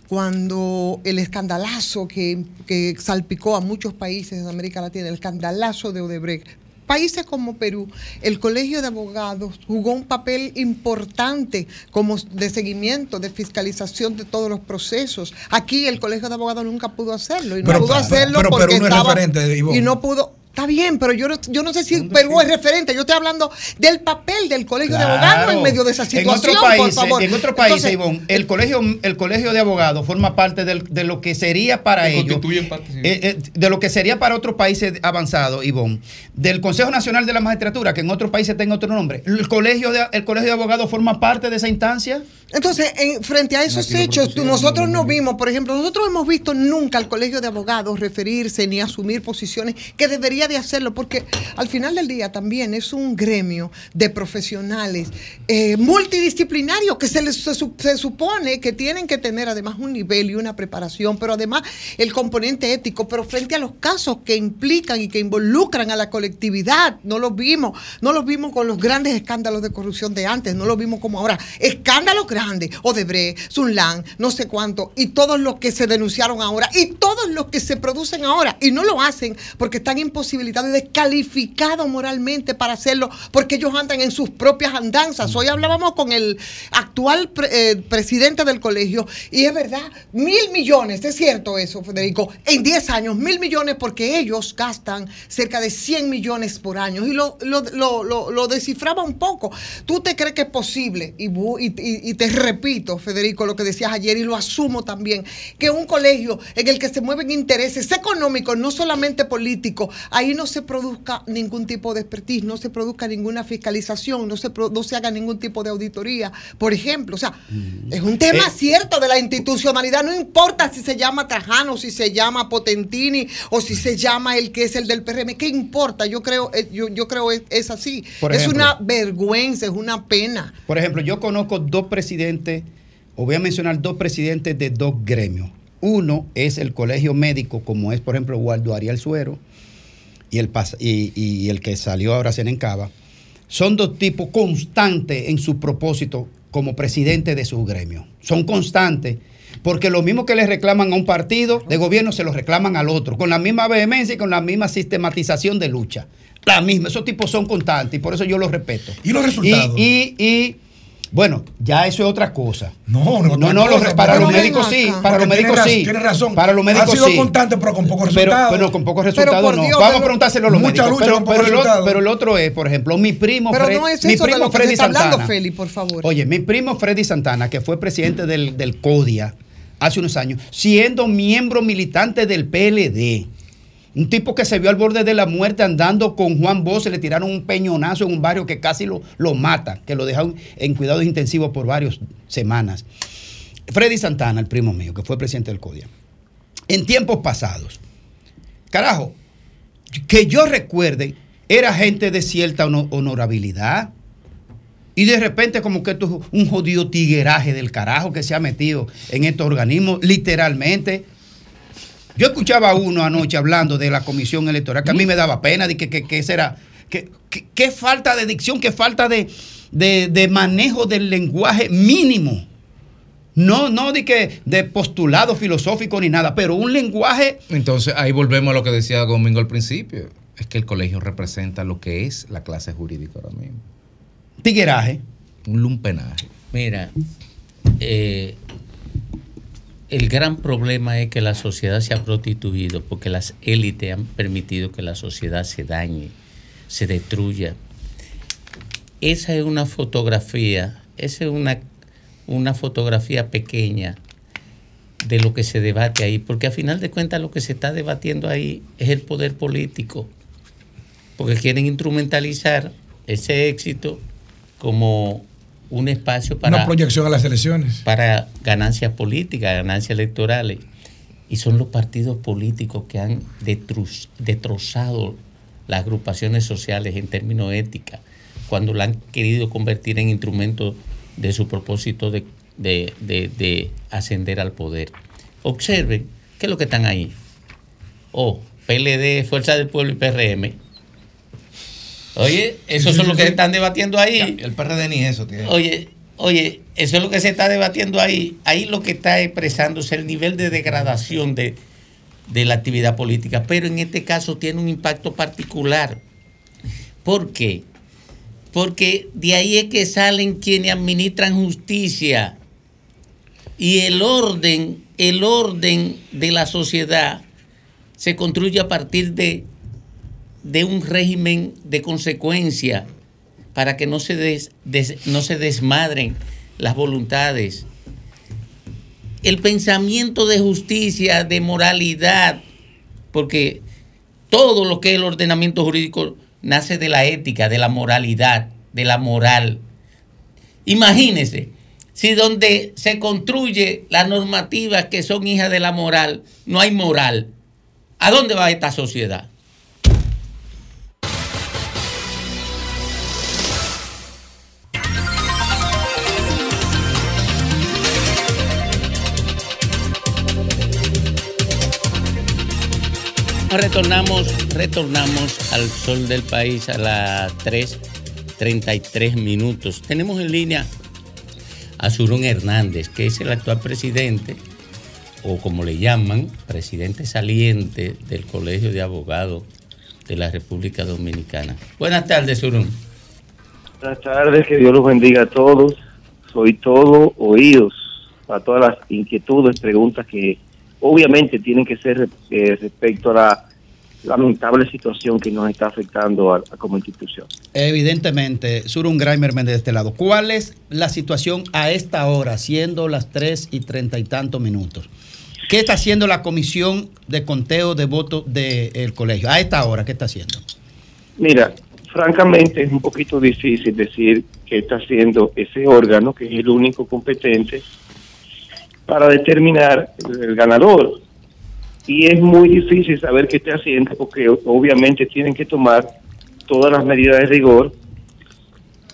cuando el escandalazo que, que salpicó a muchos países de América Latina, el escandalazo de Odebrecht, países como Perú, el Colegio de Abogados jugó un papel importante como de seguimiento, de fiscalización de todos los procesos. Aquí el Colegio de Abogados nunca pudo hacerlo y no Pero- pudo hacerlo pero porque Perú no es estaba y no pudo Está bien, pero yo no, yo no sé si Perú es referente. Yo estoy hablando del papel del colegio de abogados en medio de esa situación. En otros por países, favor. en otros países, Entonces, Ivonne, el colegio, el colegio de abogados forma parte del- de lo que sería para Que ellos, constituyen parte, sí. eh, eh, de lo que sería para otros países avanzados, Ivonne, del Consejo Nacional de la Magistratura, que en otros países tenga otro nombre. El colegio de, el colegio de abogados forma parte de esa instancia. Entonces, en- frente a esos hechos, tú- nosotros no vimos, por ejemplo, nosotros hemos visto nunca al colegio de abogados referirse ni asumir posiciones que debería de hacerlo, porque al final del día también es un gremio de profesionales eh, multidisciplinarios que se les se, su- se supone que tienen que tener además un nivel y una preparación, pero además el componente ético, pero frente a los casos que implican y que involucran a la colectividad, no los vimos, no los vimos con los grandes escándalos de corrupción de antes, no los vimos como ahora, escándalos grandes, Odebrecht, Sunlan, no sé cuánto, y todos los que se denunciaron ahora, y todos los que se producen ahora, y no lo hacen porque están imposibilitados, descalificados moralmente para hacerlo, porque ellos andan en sus propias andanzas. Hoy hablábamos con el actual pre- eh, presidente del colegio, y es verdad, mil millones, es cierto eso, Federico, en 10 años, mil millones, porque ellos gastan cerca de 100 millones por año, y lo, lo, lo, lo- descifraba un poco. ¿Tú te crees que es posible? Y, y, y- y te repito, Federico, lo que decías ayer, y lo asumo también, que un colegio en el que se mueven intereses económicos, no solamente políticos, ahí no se produzca ningún tipo de expertise, no se produzca ninguna fiscalización, no se, no se haga ningún tipo de auditoría, por ejemplo. O sea, es un tema Eh, cierto de la institucionalidad, no importa si se llama Trajano, si se llama Potentini o si se llama el que es el del PRM, ¿qué importa? Yo creo, eh, yo, yo creo es, es así. Por es ejemplo. una vergüenza, es una pena. Por ejemplo, yo conozco dos presidentes, o voy a mencionar dos presidentes de dos gremios. Uno es el colegio médico, como es, por ejemplo, Waldo Ariel Suero, y el, pas- y, y el que salió ahora en Cava. Son dos tipos constantes en su propósito como presidente de sus gremios. Son constantes. Porque lo mismo que le reclaman a un partido de gobierno, se lo reclaman al otro, con la misma vehemencia y con la misma sistematización de lucha. La misma, esos tipos son constantes y por eso yo los respeto. ¿Y los resultados? Y, y, y, bueno, ya eso es otra cosa. No, no, no, no, cosa, para los médicos sí, para los médicos sí. tiene razón. Para los médicos Ha sido sí. constante, pero con pocos Pero, resultados. pero con pocos resultados no. Dios, Vamos pero- a preguntárselo a los mucha médicos. lucha pero, con pocos pero el, otro- resultados. pero el otro es, por ejemplo, mi primo, Pero Fred- no es mi eso de primo lo que se Freddy está hablando, Santana. Feli, por favor. Oye, mi primo Freddy Santana, que fue presidente del, del CODIA hace unos años, siendo miembro militante del PLD. Un tipo que se vio al borde de la muerte andando con Juan Bosch, le tiraron un peñonazo en un barrio que casi lo, lo mata, que lo dejaron en cuidados intensivos por varias semanas. Freddy Santana, el primo mío, que fue presidente del CODIA. En tiempos pasados, carajo, que yo recuerde, era gente de cierta hono- honorabilidad. Y de repente como que esto es un jodido tigueraje del carajo que se ha metido en estos organismos, literalmente. Yo escuchaba a uno anoche hablando de la comisión electoral, que a mí me daba pena, de que, que, que será, que, que- qué falta de dicción, qué falta de, de- de manejo del lenguaje mínimo. No, no de que de postulado filosófico ni nada, pero un lenguaje Entonces ahí volvemos a lo que decía Domingo al principio. Es que el colegio representa lo que es la clase jurídica ahora mismo. tigueraje. Un lumpenaje. Mira, eh, el gran problema es que la sociedad se ha prostituido porque las élites han permitido que la sociedad se dañe, se destruya. Esa es una fotografía, esa es una, una fotografía pequeña de lo que se debate ahí, porque a final de cuentas lo que se está debatiendo ahí es el poder político, porque quieren instrumentalizar ese éxito como un espacio para Una proyección a las elecciones. para ganancias políticas, ganancias electorales. Y son los partidos políticos que han destrozado las agrupaciones sociales en términos ética, cuando la han querido convertir en instrumento de su propósito de, de- de- de ascender al poder. Observen qué es lo que están ahí. O PLD, Fuerza del Pueblo y PRM. Oye, son sí, los que se están debatiendo ahí. El PRD ni eso tiene. Oye, oye, eso es lo que se está debatiendo ahí. Ahí lo que está expresándose el nivel de degradación de, de la actividad política, pero en este caso tiene un impacto particular. ¿Por qué? Porque de ahí es que salen quienes administran justicia y el orden, el orden de la sociedad se construye a partir de de un régimen de consecuencia para que no se, des- no se desmadren las voluntades. El pensamiento de justicia, de moralidad, porque todo lo que es el ordenamiento jurídico nace de la ética, de la moralidad, de la moral. Imagínense, si donde se construye las normativas que son hijas de la moral, no hay moral, ¿a dónde va esta sociedad? Retornamos, retornamos al sol del país a las 3.33 minutos. Tenemos en línea a Surún Hernández, que es el actual presidente, o como le llaman, presidente saliente del Colegio de Abogados de la República Dominicana. Buenas tardes, Surún. Buenas tardes, que Dios los bendiga a todos. Soy todo oídos para todas las inquietudes, preguntas que obviamente tienen que ser eh, respecto a la lamentable situación que nos está afectando a, a como institución. Evidentemente, Surun Graimer Méndez de este lado. ¿Cuál es la situación a esta hora, siendo las 3 y 30 y tantos minutos? ¿Qué está haciendo la comisión de conteo de votos del colegio? A esta hora, ¿qué está haciendo? Mira, francamente es un poquito difícil decir qué está haciendo ese órgano, que es el único competente para determinar el ganador. Y es muy difícil saber qué está haciendo porque obviamente tienen que tomar todas las medidas de rigor.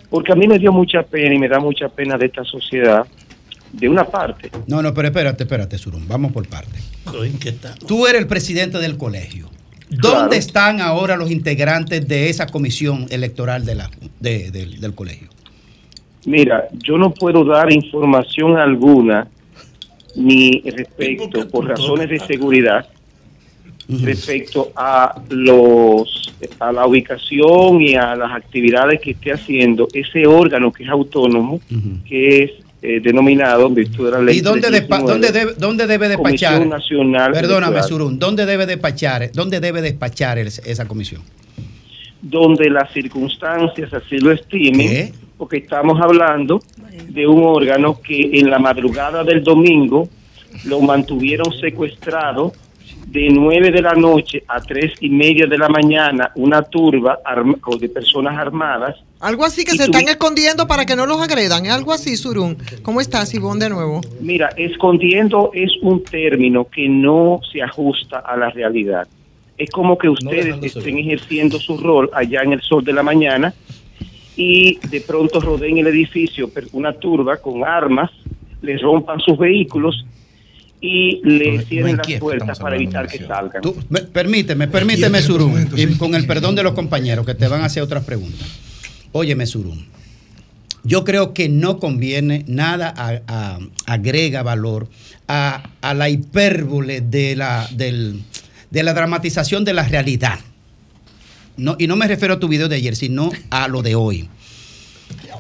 Porque a mí me dio mucha pena y me da mucha pena de esta sociedad, de una parte. No, no, pero espérate, espérate, Surun. Vamos por parte. Tú eres el presidente del colegio. ¿Dónde Claro. están ahora los integrantes de esa comisión electoral de la, de- del- del colegio? Mira, yo no puedo dar información alguna ni respecto, por razones de seguridad, respecto a los a la ubicación y a las actividades que esté haciendo ese órgano que es autónomo, que es eh, denominado en virtud de la ley. ¿Y dónde, despa- 319, dónde debe, dónde debe despachar? Nacional Perdóname, Electoral. Surun. ¿Dónde debe despachar, dónde debe despachar el- esa comisión? donde las circunstancias así lo estimen, porque estamos hablando de un órgano que en la madrugada del domingo lo mantuvieron secuestrado de 9 de la noche a tres y media de la mañana, una turba de personas armadas. Algo así que se están escondiendo para que no los agredan. Es algo así, Surún. ¿Cómo estás, Ivonne, de nuevo? Mira, escondiendo es un término que no se ajusta a la realidad. Es como que ustedes estén ejerciendo su rol allá en el sol de la mañana y de pronto rodeen el edificio una turba con armas, les rompan sus vehículos y le cierren las puertas para evitar que salgan. Tú, me- permíteme, permíteme, Surún, y con el perdón de los compañeros que te van a hacer otras preguntas. Óyeme, Surún, yo creo que no conviene, nada a- a- agrega valor a, a la hipérbole de la, del- de la dramatización de la realidad. No, y no me refiero a tu video de ayer, sino a lo de hoy.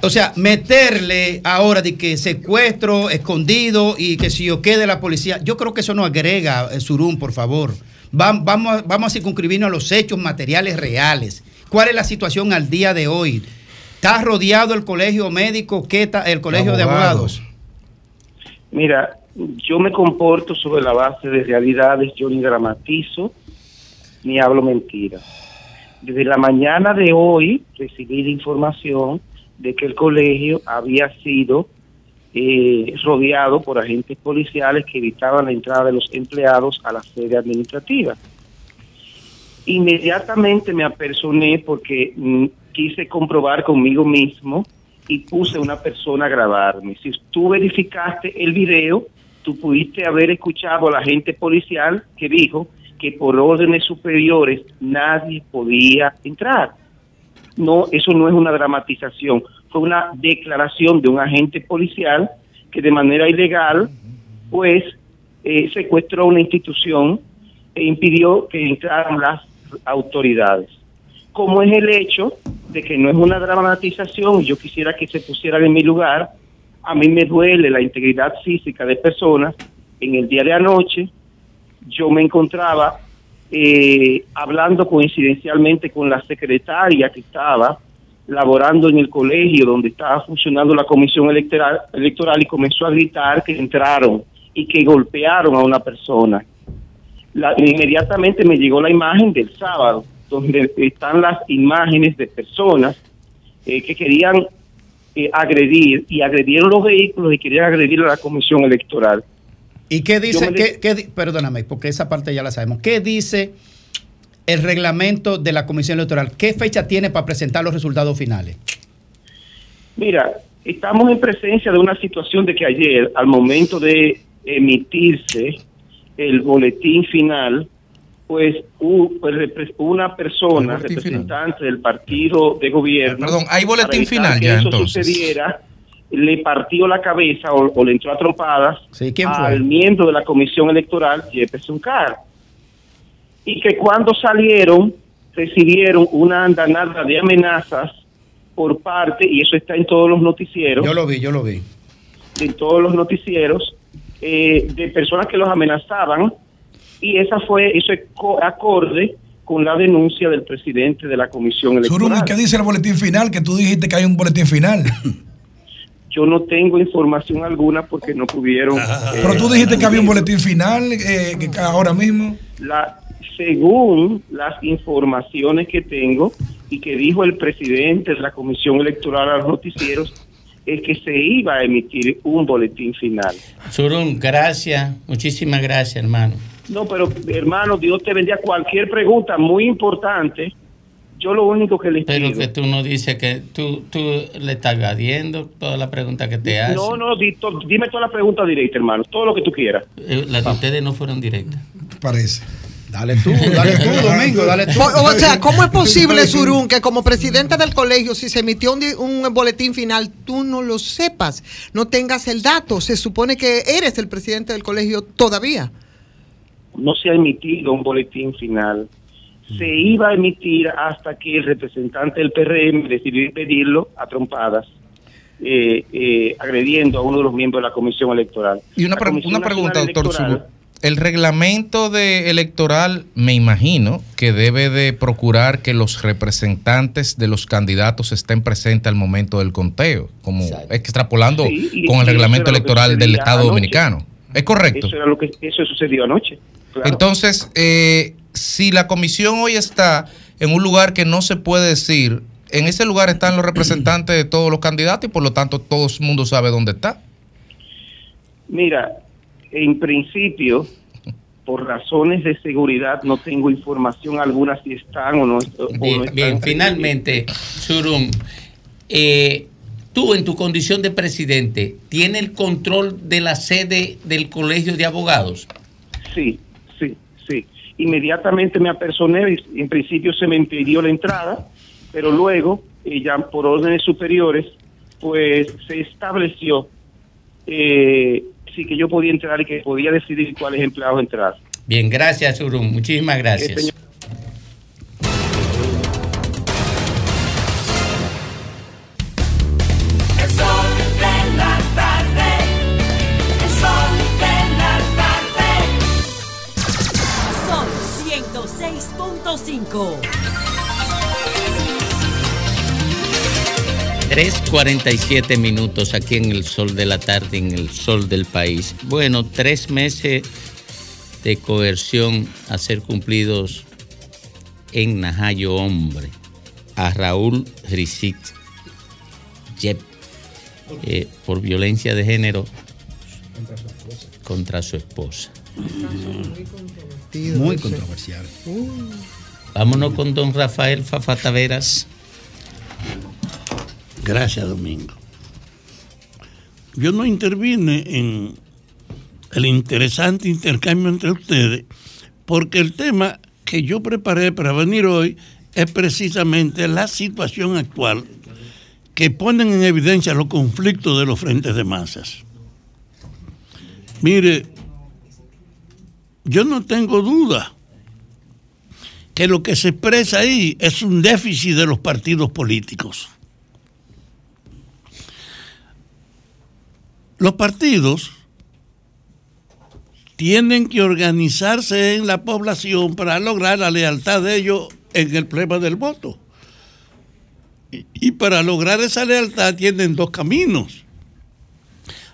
O sea, meterle ahora de que secuestro, escondido y que si yo quede la policía, yo creo que eso no agrega, eh, Surún, por favor. Va- Vamos, a- vamos a circunscribirnos a los hechos materiales reales. ¿Cuál es la situación al día de hoy? ¿Está rodeado el colegio médico? ¿Qué está el colegio de abogados? Mira, yo me comporto sobre la base de realidades, yo ni dramatizo ni hablo mentiras. Desde la mañana de hoy recibí la información de que el colegio había sido eh, rodeado por agentes policiales que evitaban la entrada de los empleados a la sede administrativa. Inmediatamente me apersoné porque mm, quise comprobar conmigo mismo y puse a una persona a grabarme. Si tú verificaste el video, tú pudiste haber escuchado al agente policial que dijo que por órdenes superiores nadie podía entrar. No, eso no es una dramatización, fue una declaración de un agente policial que de manera ilegal, pues, eh, secuestró una institución e impidió que entraran las autoridades. Como es el hecho de que no es una dramatización, yo quisiera que se pusieran en mi lugar, a mí me duele la integridad física de personas. En el día de anoche yo me encontraba eh, hablando coincidencialmente con la secretaria que estaba laborando en el colegio donde estaba funcionando la comisión electoral, electoral y comenzó a gritar que entraron y que golpearon a una persona. Inmediatamente me llegó la imagen del sábado, donde están las imágenes de personas eh, que querían eh, agredir y agredieron los vehículos y querían agredir a la comisión electoral. ¿Y qué dice? Qué- qué perdóname, porque esa parte ya la sabemos. ¿Qué dice el reglamento de la Comisión Electoral? ¿Qué fecha tiene para presentar los resultados finales? Mira, estamos en presencia de una situación de que ayer, al momento de emitirse el boletín final, pues pues, una persona, representante del partido de gobierno, Perdón, ¿hay boletín final que ya, eso entonces? sucediera, le partió la cabeza o, o le entró a trompadas ¿quién fue? al miembro de la comisión electoral, Jefferson Carr. Y que cuando salieron, recibieron una andanada de amenazas por parte, y eso está en todos los noticieros, Yo lo vi, yo lo vi. en todos los noticieros, eh, de personas que los amenazaban, y esa fue, eso es co- acorde con la denuncia del presidente de la comisión Surumi, electoral. ¿qué dice el boletín final? Que tú dijiste que hay un boletín final. Yo no tengo información alguna porque no pudieron. Pero tú eh, dijiste que había un boletín final eh, que ahora mismo. la, según las informaciones que tengo y que dijo el presidente de la comisión electoral a los noticieros, es que se iba a emitir un boletín final. Surun, gracias, muchísimas gracias, hermano. No, pero hermano, Dios te bendiga. Cualquier pregunta muy importante, yo lo único que les Pero pido. que tú no dices que tú, tú le estás gadiendo todas las preguntas que te hacen. No, no, di to- dime toda la pregunta directa, hermano, todo lo que tú quieras. Eh, Las de ustedes no fueron directas. Parece. Dale tú, dale tú, Domingo, dale tú. O, o sea, ¿cómo es posible, Surún, que como presidente del colegio, si se emitió un, un boletín final, tú no lo sepas, no tengas el dato? Se supone que eres el presidente del colegio todavía. No se ha emitido un boletín final. Se iba a emitir hasta que el representante del PRM decidió impedirlo a trompadas, eh, eh, agrediendo a uno de los miembros de la comisión electoral. Y una, pre- una pregunta, doctor. El reglamento de electoral, me imagino, que debe de procurar que los representantes de los candidatos estén presentes al momento del conteo, como extrapolando Sí, con el reglamento electoral del Estado anoche. Dominicano. ¿Es correcto? Eso era lo que eso sucedió anoche. claro. Entonces, eh, si la comisión hoy está en un lugar que no se puede decir, en ese lugar están los representantes de todos los candidatos y por lo tanto todo el mundo sabe dónde está. Mira, en principio, por razones de seguridad, no tengo información alguna si están o no, o no Bien, están. bien, finalmente, Surun, eh, tú en tu condición de presidente, ¿tienes el control de la sede del colegio de abogados? Sí, sí. Inmediatamente me apersoné, y en principio se me impidió la entrada, pero luego, eh, ya por órdenes superiores, pues se estableció eh, sí que yo podía entrar y que podía decidir cuáles empleados entrar. Bien, gracias, Surun. Muchísimas gracias. 3.47 minutos aquí en el sol de la tarde, en el sol del país. Bueno, tres meses de coerción a ser cumplidos en Najayo Hombre a Raúl Risit Yep, eh, por violencia de género contra su esposa. Muy controversial. Vámonos con don Rafael Fafa Taveras. Gracias, Domingo. Yo no intervine en el interesante intercambio entre ustedes porque el tema que yo preparé para venir hoy es precisamente la situación actual que ponen en evidencia los conflictos de los frentes de masas. Mire, yo no tengo duda que lo que se expresa ahí es un déficit de los partidos políticos. Los partidos tienen que organizarse en la población para lograr la lealtad de ellos en el problema del voto. Y, y para lograr esa lealtad tienen dos caminos.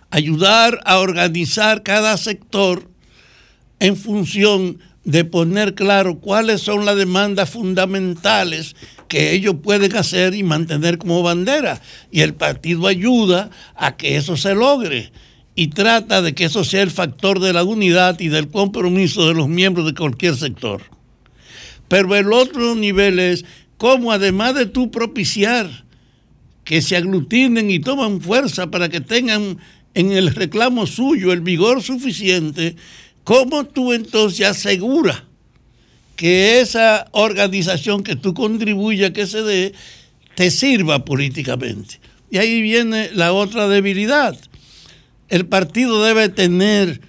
Ayudar a organizar cada sector en función de poner claro cuáles son las demandas fundamentales que ellos pueden hacer y mantener como bandera. Y el partido ayuda a que eso se logre y trata de que eso sea el factor de la unidad y del compromiso de los miembros de cualquier sector. Pero el otro nivel es cómo además de tú propiciar que se aglutinen y toman fuerza para que tengan en el reclamo suyo el vigor suficiente, ¿cómo tú entonces aseguras que esa organización que tú contribuyas que se dé te sirva políticamente? Y ahí viene la otra debilidad. El partido debe tener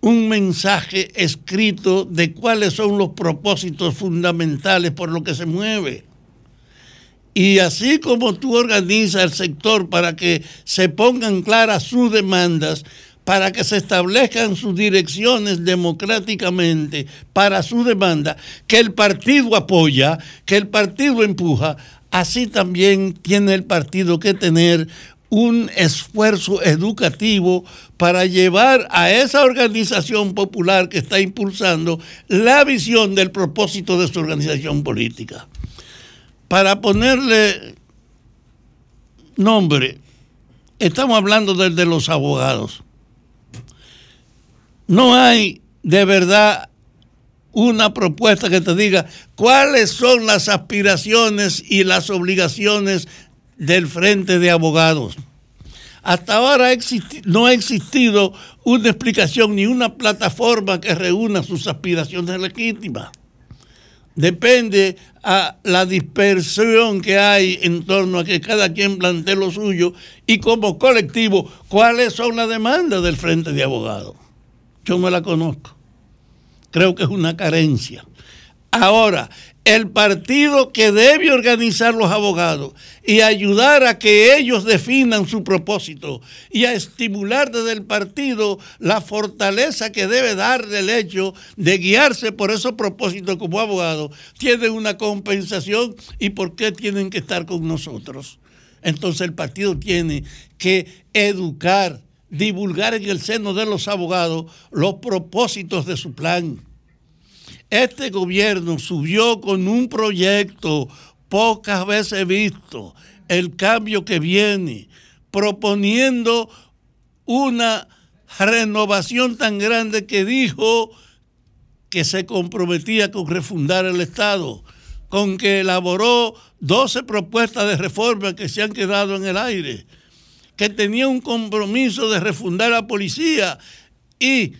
un mensaje escrito de cuáles son los propósitos fundamentales por los que se mueve. Y así como tú organizas el sector para que se pongan claras sus demandas, para que se establezcan sus direcciones democráticamente para su demanda, que el partido apoya, que el partido empuja, así también tiene el partido que tener un esfuerzo educativo para llevar a esa organización popular que está impulsando la visión del propósito de su organización política. Para ponerle nombre, estamos hablando del de los abogados. No hay de verdad una propuesta que te diga cuáles son las aspiraciones y las obligaciones del Frente de Abogados. Hasta ahora no ha existido una explicación ni una plataforma que reúna sus aspiraciones legítimas. Depende a la dispersión que hay en torno a que cada quien plantee lo suyo y como colectivo, cuáles son las demandas del Frente de Abogados. Yo no la conozco. Creo que es una carencia. Ahora, el partido que debe organizar los abogados y ayudar a que ellos definan su propósito y a estimular desde el partido la fortaleza que debe darle el hecho de guiarse por esos propósitos como abogado, tiene una compensación y por qué tienen que estar con nosotros. Entonces el partido tiene que educar, divulgar en el seno de los abogados los propósitos de su plan. Este gobierno subió con un proyecto pocas veces visto, el cambio que viene, proponiendo una renovación tan grande que dijo que se comprometía con refundar el Estado, con que elaboró 12 propuestas de reforma que se han quedado en el aire, que tenía un compromiso de refundar la policía y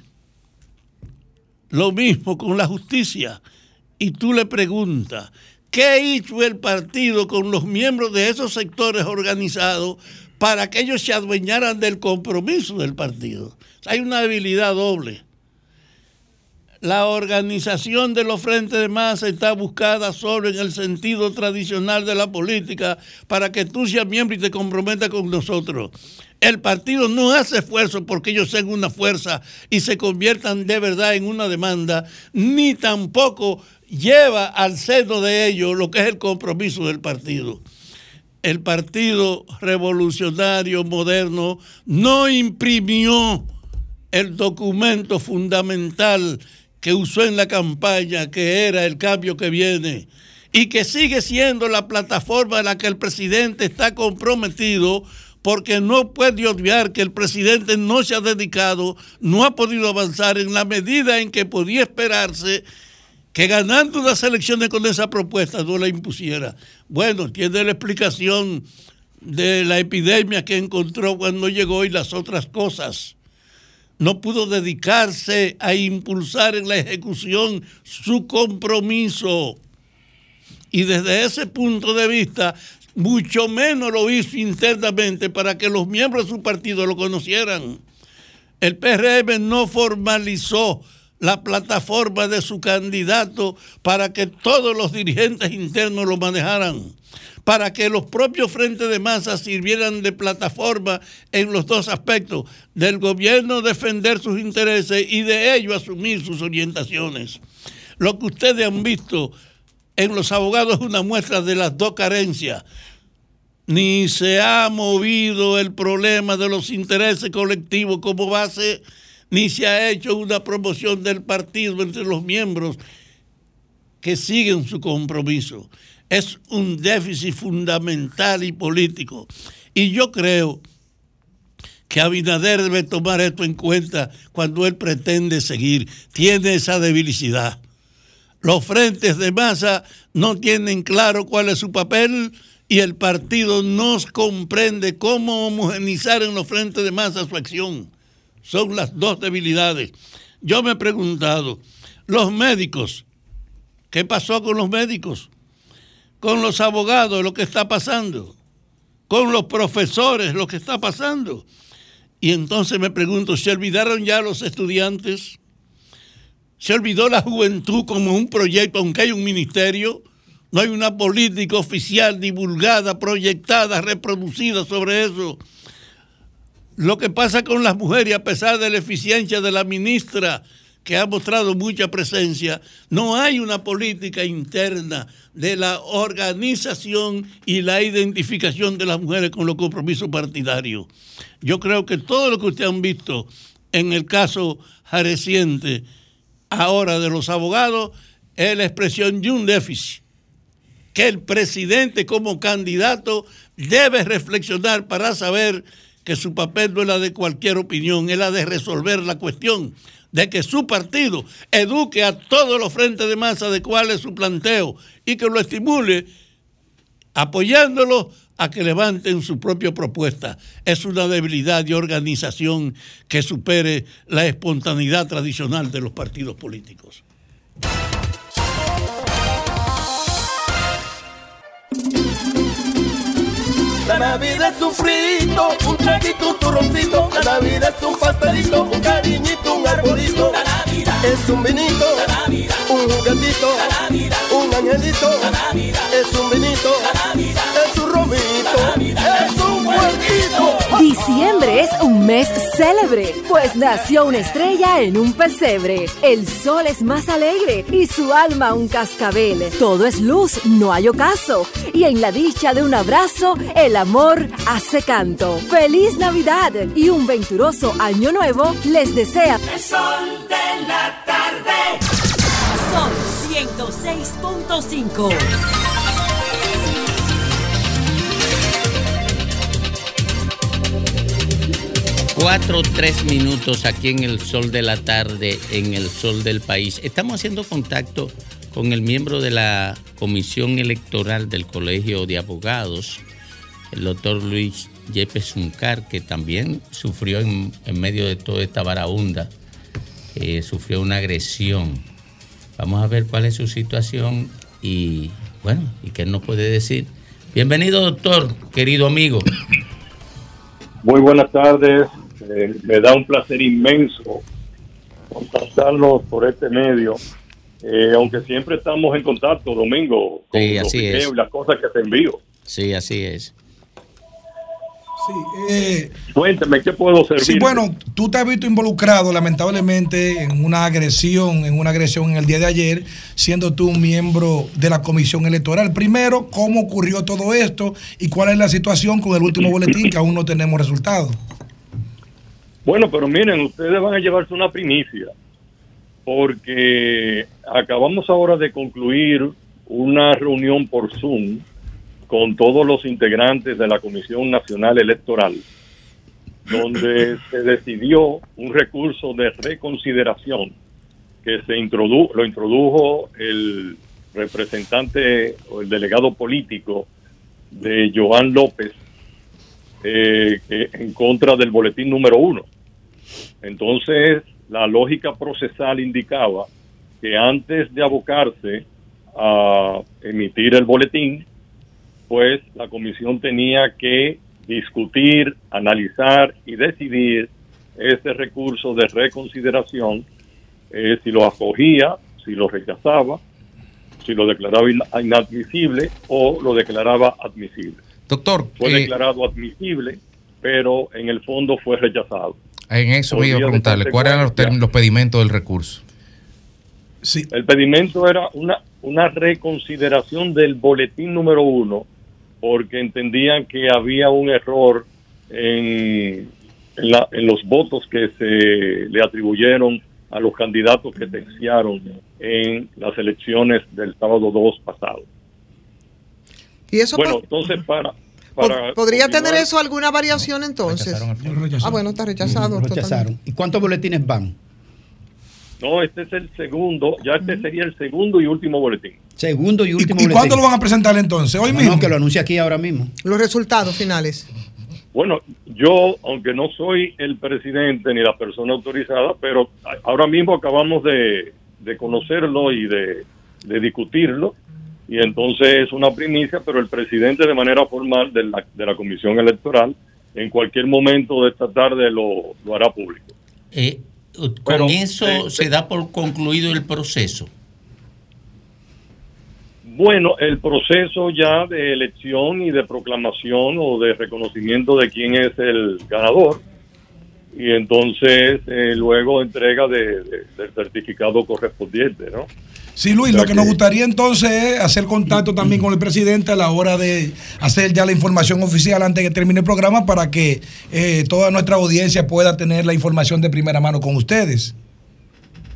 lo mismo con la justicia. Y tú le preguntas, ¿qué hizo el partido con los miembros de esos sectores organizados para que ellos se adueñaran del compromiso del partido? Hay una debilidad doble. La organización de los frentes de masa está buscada solo en el sentido tradicional de la política para que tú seas miembro y te comprometas con nosotros. El partido no hace esfuerzo porque ellos sean una fuerza y se conviertan de verdad en una demanda, ni tampoco lleva al seno de ellos lo que es el compromiso del partido. El partido revolucionario moderno no imprimió el documento fundamental que usó en la campaña, que era el cambio que viene, y que sigue siendo la plataforma en la que el presidente está comprometido, porque no puede obviar que el presidente no se ha dedicado, no ha podido avanzar en la medida en que podía esperarse que ganando unas elecciones con esa propuesta no la impusiera. Bueno, tiene la explicación de la epidemia que encontró cuando llegó y las otras cosas no pudo dedicarse a impulsar en la ejecución su compromiso. Y desde ese punto de vista, mucho menos lo hizo internamente para que los miembros de su partido lo conocieran. El PRM no formalizó la plataforma de su candidato para que todos los dirigentes internos lo manejaran, para que los propios frentes de masa sirvieran de plataforma en los dos aspectos, del gobierno defender sus intereses y de ello asumir sus orientaciones. Lo que ustedes han visto en los abogados es una muestra de las dos carencias. Ni se ha movido el problema de los intereses colectivos como base, ni se ha hecho una promoción del partido entre los miembros que siguen su compromiso. Es un déficit fundamental y político. Y yo creo que Abinader debe tomar esto en cuenta cuando él pretende seguir. Tiene esa debilidad. Los frentes de masa no tienen claro cuál es su papel y el partido no comprende cómo homogenizar en los frentes de masa su acción. Son las dos debilidades. Yo me he preguntado, los médicos, ¿qué pasó con los médicos? Con los abogados, lo que está pasando. Con los profesores, lo que está pasando. Y entonces me pregunto, ¿se olvidaron ya los estudiantes? Se olvidó la juventud como un proyecto, aunque hay un ministerio, no hay una política oficial divulgada, proyectada, reproducida sobre eso. Lo que pasa con las mujeres, a pesar de la eficiencia de la ministra, que ha mostrado mucha presencia, no hay una política interna de la organización y la identificación de las mujeres con los compromisos partidarios. Yo creo que todo lo que ustedes han visto en el caso reciente ahora de los abogados es la expresión de un déficit que el presidente como candidato debe reflexionar para saber que su papel no es la de cualquier opinión, es la de resolver la cuestión, de que su partido eduque a todos los frentes de masa de cuál es su planteo y que lo estimule apoyándolo a que levanten su propia propuesta. Es una debilidad de organización que supere la espontaneidad tradicional de los partidos políticos. La Navidad es un frito, un traguito, un turroncito. La Navidad es un pastelito, un cariñito, un arbolito. La Navidad es un vinito, la Navidad, un juguetito, la Navidad, un angelito. La Navidad es un vinito, la Navidad es un romito, un huerquito. Diciembre es un mes célebre, pues nació una estrella en un pesebre. El sol es más alegre y su alma un cascabel. Todo es luz, no hay ocaso. Y en la dicha de un abrazo, el amor hace canto. ¡Feliz Navidad! Y un venturoso año nuevo les desea. El sol de la tarde. Sol 106.5. Cuatro, tres minutos aquí en el sol de la tarde, en el sol del país. Estamos haciendo contacto con el miembro de la Comisión Electoral del Colegio de Abogados, el doctor Luis Yepes Uncar, que también sufrió en, en medio de toda esta varaunda, eh, sufrió una agresión. Vamos a ver cuál es su situación y, bueno, y qué nos puede decir. Bienvenido, doctor, querido amigo. Muy buenas tardes. Eh, me da un placer inmenso contactarlos por este medio. Eh, aunque siempre estamos en contacto, Domingo, con Sí, los así videos es. y las cosas que te envío. Sí, así es. Eh, Cuénteme, ¿qué puedo servir? Sí, bueno, tú te has visto involucrado lamentablemente en una agresión, en una agresión en el día de ayer, siendo tú un miembro de la comisión electoral. Primero, ¿cómo ocurrió todo esto y cuál es la situación con el último boletín que aún no tenemos resultados? Bueno, pero miren, ustedes van a llevarse una primicia, porque acabamos ahora de concluir una reunión por Zoom con todos los integrantes de la Comisión Nacional Electoral, donde se decidió un recurso de reconsideración que se introdu lo introdujo el representante o el delegado político de Joan López eh, en contra del boletín número uno. Entonces, la lógica procesal indicaba que antes de abocarse a emitir el boletín, pues la comisión tenía que discutir, analizar y decidir este recurso de reconsideración eh, si lo acogía, si lo rechazaba, si lo declaraba in- inadmisible o lo declaraba admisible. Doctor, Fue eh, declarado admisible, pero en el fondo fue rechazado. en eso me iba a preguntarle, ¿cuáles eran los, términos- los pedimentos del recurso? El pedimento era una, una reconsideración del boletín número uno, porque entendían que había un error en, en, la- en los votos que se le atribuyeron a los candidatos que terciaron en las elecciones del sábado 2 pasado. Y eso Bueno, po- entonces para... para ¿Podría continuar- tener eso alguna variación entonces? Ah, bueno, está rechazado. Rechazaron. ¿Y cuántos boletines van? No, este es el segundo, ya este sería el segundo y último boletín. Segundo y último ¿Y boletín. cuándo lo van a presentar entonces? ¿Hoy No, mismo? no, que lo anuncie aquí ahora mismo. Los resultados finales. Bueno, yo, aunque no soy el presidente ni la persona autorizada, pero ahora mismo acabamos de, de conocerlo y de, de discutirlo, y entonces es una primicia, pero el presidente de manera formal de la, de la Comisión Electoral en cualquier momento de esta tarde lo, lo hará público. Eh, con Pero, eso eh, se da por concluido el proceso. Bueno, el proceso ya de elección y de proclamación o de reconocimiento de quién es el ganador y entonces eh, luego entrega de- de- del certificado correspondiente, ¿no? Sí, Luis, lo que nos gustaría entonces es hacer contacto también con el presidente a la hora de hacer ya la información oficial antes de que termine el programa para que eh, toda nuestra audiencia pueda tener la información de primera mano con ustedes.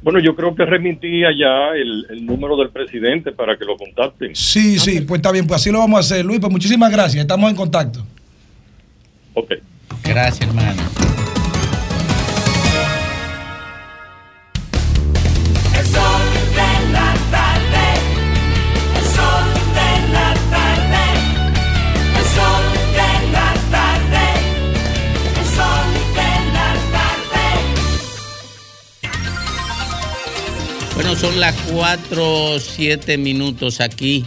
Bueno, yo creo que remitía ya el, el número del presidente para que lo contacten. Sí, sí, pues está bien, pues así lo vamos a hacer, Luis. Pues muchísimas gracias, estamos en contacto. Ok. Gracias, hermano. Bueno, son las 4 7 minutos aquí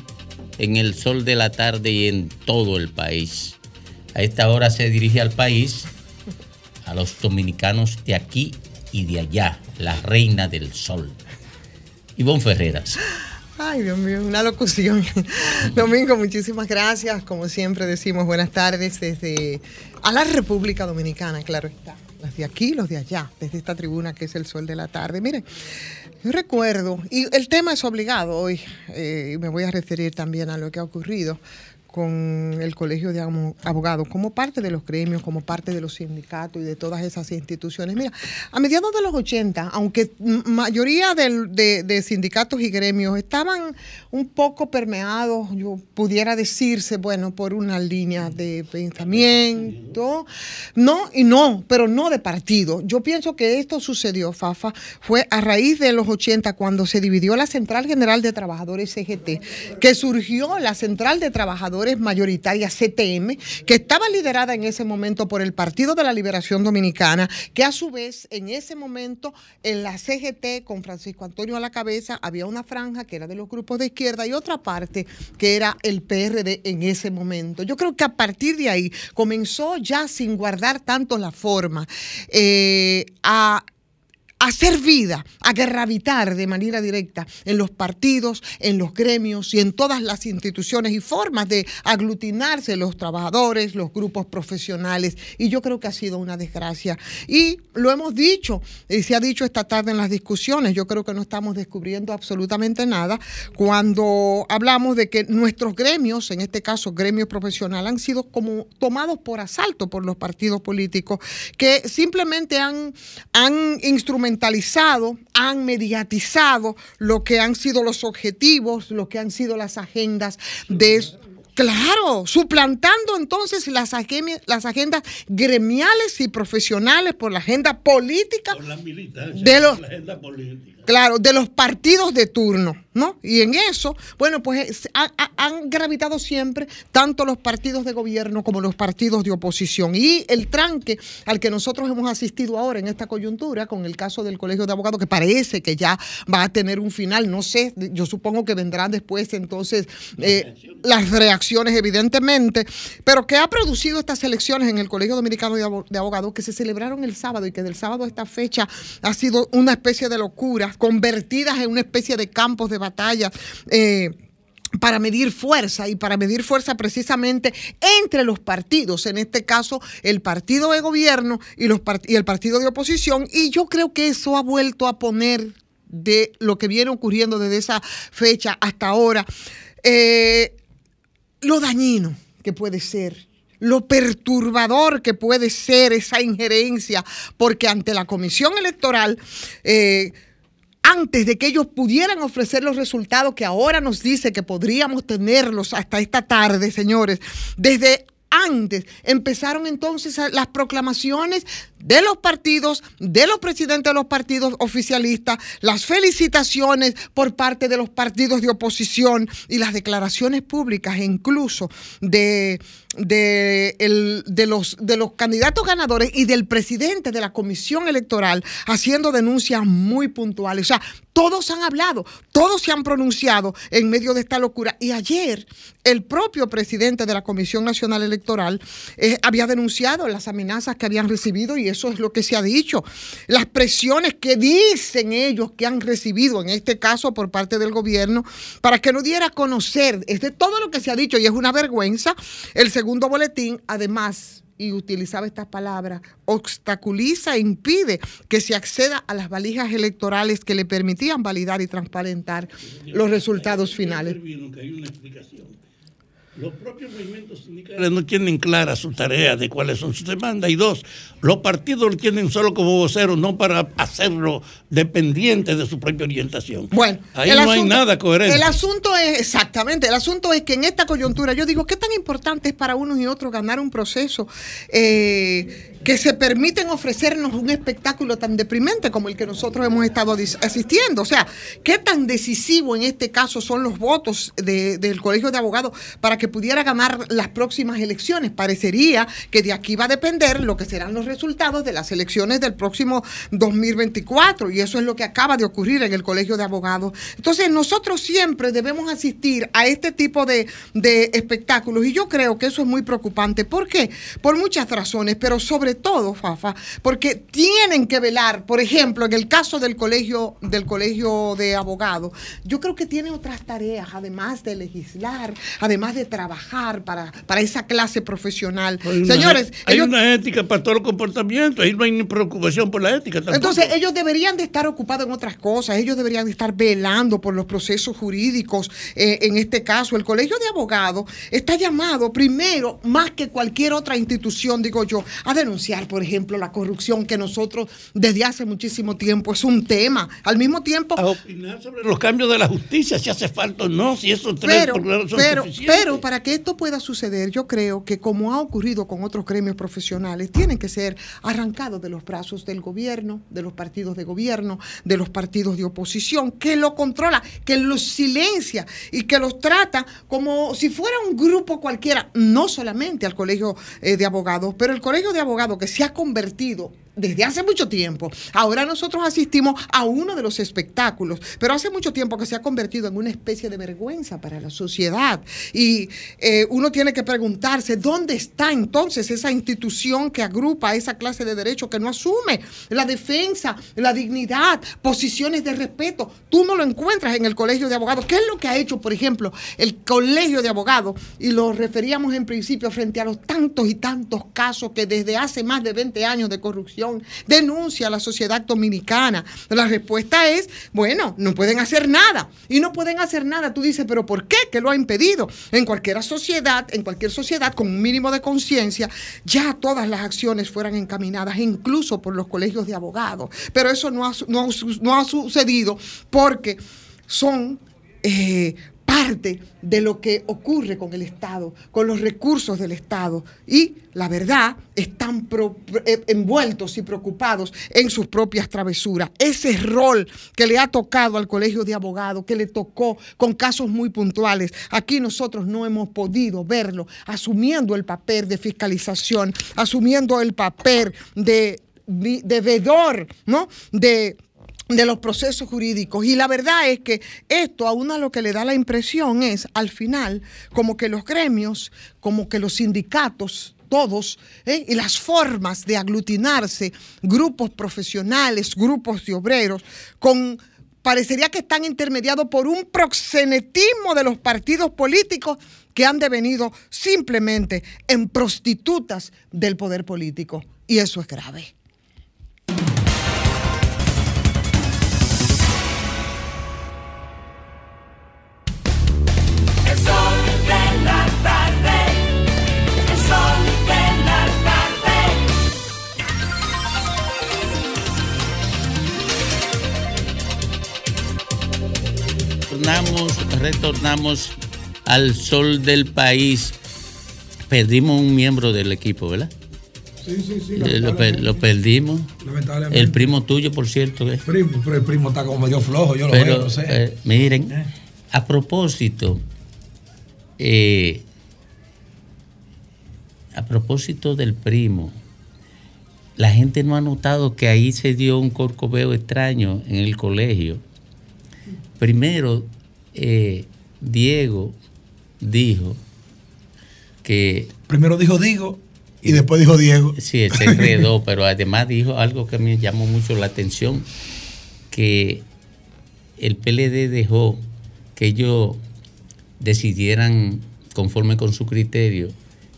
en el sol de la tarde y en todo el país. A esta hora se dirige al país, a los dominicanos de aquí y de allá, la reina del sol. Ivonne Ferreras. Ay, Dios mío, una locución. Domingo, muchísimas gracias. Como siempre decimos, buenas tardes desde a la República Dominicana, claro está. Los de aquí, los de allá, desde esta tribuna que es el sol de la tarde. Miren, yo recuerdo, y el tema es obligado hoy, eh, y me voy a referir también a lo que ha ocurrido con el Colegio de Abogados, como parte de los gremios, como parte de los sindicatos y de todas esas instituciones. Mira, a mediados de los 80, aunque mayoría de, de sindicatos y gremios estaban un poco permeados, yo pudiera decirse, bueno, por una línea de pensamiento, no y no, pero no de partido. Yo pienso que esto sucedió, Fafa, fue a raíz de los 80 cuando se dividió la Central General de Trabajadores CGT, que surgió la Central de Trabajadores Mayoritaria CTM, que estaba liderada en ese momento por el Partido de la Liberación Dominicana, que a su vez en ese momento en la CGT con Francisco Antonio a la cabeza había una franja que era de los grupos de izquierda y otra parte que era el PRD en ese momento. Yo creo que a partir de ahí comenzó ya sin guardar tanto la forma eh, a hacer vida, a gravitar de manera directa en los partidos, en los gremios y en todas las instituciones y formas de aglutinarse los trabajadores, los grupos profesionales. Y yo creo que ha sido una desgracia. Y lo hemos dicho, y se ha dicho esta tarde en las discusiones, yo creo que no estamos descubriendo absolutamente nada cuando hablamos de que nuestros gremios, en este caso gremios profesionales, han sido como tomados por asalto por los partidos políticos que simplemente han, han instrumentalizado, han mediatizado lo que han sido los objetivos, lo que han sido las agendas de... Claro, suplantando entonces las, agendas gremiales y profesionales por la agenda política de los, Claro, de los partidos de turno, ¿no? Y en eso, bueno, pues ha- han gravitado siempre tanto los partidos de gobierno como los partidos de oposición. Y el tranque al que nosotros hemos asistido ahora en esta coyuntura, con el caso del Colegio de Abogados, que parece que ya va a tener un final, no sé, yo supongo que vendrán después entonces eh, las reacciones, evidentemente, pero que ha producido estas elecciones en el Colegio Dominicano de Abo- de Abogados que se celebraron el sábado y que del sábado a esta fecha ha sido una especie de locura convertidas en una especie de campos de batalla. eh, para medir fuerza y para medir fuerza precisamente entre los partidos, en este caso el partido de gobierno y, los part- y el partido de oposición, y yo creo que eso ha vuelto a poner de lo que viene ocurriendo desde esa fecha hasta ahora, eh, lo dañino que puede ser lo perturbador que puede ser esa injerencia, porque ante la comisión electoral, eh, antes de que ellos pudieran ofrecer los resultados que ahora nos dice que podríamos tenerlos hasta esta tarde, señores, desde antes empezaron entonces las proclamaciones de los partidos, de los presidentes de los partidos oficialistas, las felicitaciones por parte de los partidos de oposición y las declaraciones públicas incluso de, de, el- de los, de los candidatos ganadores y del presidente de la comisión electoral haciendo denuncias muy puntuales. O sea, todos han hablado, todos se han pronunciado en medio de esta locura. Y ayer el propio presidente de la Comisión Nacional Electoral eh, había denunciado las amenazas que habían recibido y eso es lo que se ha dicho. Las presiones que dicen ellos que han recibido, en este caso por parte del gobierno, para que no diera a conocer, es de todo lo que se ha dicho y es una vergüenza. El segundo boletín, además, y utilizaba estas palabras, obstaculiza e impide que se acceda a las valijas electorales que le permitían validar y transparentar los resultados finales. Los propios movimientos sindicales no tienen clara su tarea de cuáles son sus demandas. Y dos, los partidos lo tienen solo como voceros, no para hacerlo dependiente de su propia orientación. Bueno, ahí no hay nada coherente. El asunto es, exactamente, el asunto es que en esta coyuntura, yo digo, ¿qué tan importante es para unos y otros ganar un proceso eh, que se permiten ofrecernos un espectáculo tan deprimente como el que nosotros hemos estado asistiendo? O sea, ¿qué tan decisivo en este caso son los votos de- del Colegio de Abogados para que pudiera ganar las próximas elecciones? Parecería que de aquí va a depender lo que serán los resultados de las elecciones del próximo 2024 y eso es lo que acaba de ocurrir en el Colegio de Abogados. Entonces nosotros siempre debemos asistir a este tipo de, de espectáculos y yo creo que eso es muy preocupante. ¿Por qué? Por muchas razones, pero sobre todo, Fafa, porque tienen que velar, por ejemplo, en el caso del colegio, del colegio de abogados, yo creo que tiene otras tareas, además de legislar, además de trabajar para, para esa clase profesional. Hay una- Señores, hay ellos- una ética para todos los comportamientos. Ahí no hay ni preocupación por la ética. tampoco. Entonces, ellos deberían de estar ocupados en otras cosas, ellos deberían de estar velando por los procesos jurídicos. Eh, en este caso, el Colegio de Abogados está llamado primero, más que cualquier otra institución, digo yo, a denunciar, por ejemplo, la corrupción que nosotros desde hace muchísimo tiempo es un tema. Al mismo tiempo... A opinar sobre los cambios de la justicia, si hace falta o no, si esos tres Pero, son pero, suficientes. pero para que esto pueda suceder, yo creo que como ha ocurrido con otros gremios profesionales, tienen que ser arrancados de los brazos del gobierno, de los partidos de gobierno, de los partidos de oposición, que lo controla, que los silencia y que los trata como si fuera un grupo cualquiera, no solamente al colegio eh, de abogados, pero el colegio de abogados que se ha convertido desde hace mucho tiempo. Ahora nosotros asistimos a uno de los espectáculos, pero hace mucho tiempo que se ha convertido en una especie de vergüenza para la sociedad. Y eh, uno tiene que preguntarse, ¿dónde está entonces esa institución que agrupa esa clase de derechos que no asume la defensa, la dignidad, posiciones de respeto? Tú no lo encuentras en el Colegio de Abogados. ¿Qué es lo que ha hecho, por ejemplo, el Colegio de Abogados? Y lo referíamos en principio frente a los tantos y tantos casos que desde hace más de 20 años de corrupción denuncia a la sociedad dominicana. La respuesta es, bueno, no pueden hacer nada. Y no pueden hacer nada. Tú dices, pero ¿por qué? ¿Qué lo ha impedido? En cualquier sociedad, en cualquier sociedad con un mínimo de conciencia, ya todas las acciones fueran encaminadas, incluso por los colegios de abogados. Pero eso no ha, no no ha sucedido porque son eh, parte de lo que ocurre con el Estado, con los recursos del Estado. Y la verdad, están eh, envueltos y preocupados en sus propias travesuras. Ese rol que le ha tocado al Colegio de Abogados, que le tocó con casos muy puntuales, aquí nosotros no hemos podido verlo asumiendo el papel de fiscalización, asumiendo el papel de, de vedor, ¿no? De de los procesos jurídicos. Y la verdad es que esto a uno lo que le da la impresión es, al final, como que los gremios, como que los sindicatos, todos, ¿eh? y las formas de aglutinarse, grupos profesionales, grupos de obreros, con parecería que están intermediados por un proxenetismo de los partidos políticos que han devenido simplemente en prostitutas del poder político. Y eso es grave. Retornamos, al sol del país. Perdimos un miembro del equipo, ¿verdad? Sí, sí, sí. Eh, Lo, per- lo perdimos. Lamentablemente. El primo tuyo, por cierto. ¿eh? Primo, pero el primo está como medio flojo, yo lo Pero, veo, no sé. eh, miren, a propósito, eh, a propósito del primo, la gente no ha notado que ahí se dio un corcoveo extraño en el colegio. Primero, eh, Diego dijo que Primero dijo Digo y después dijo Diego. Sí, se enredó, pero además dijo algo que me llamó mucho la atención, que el PLD dejó que ellos decidieran conforme con su criterio,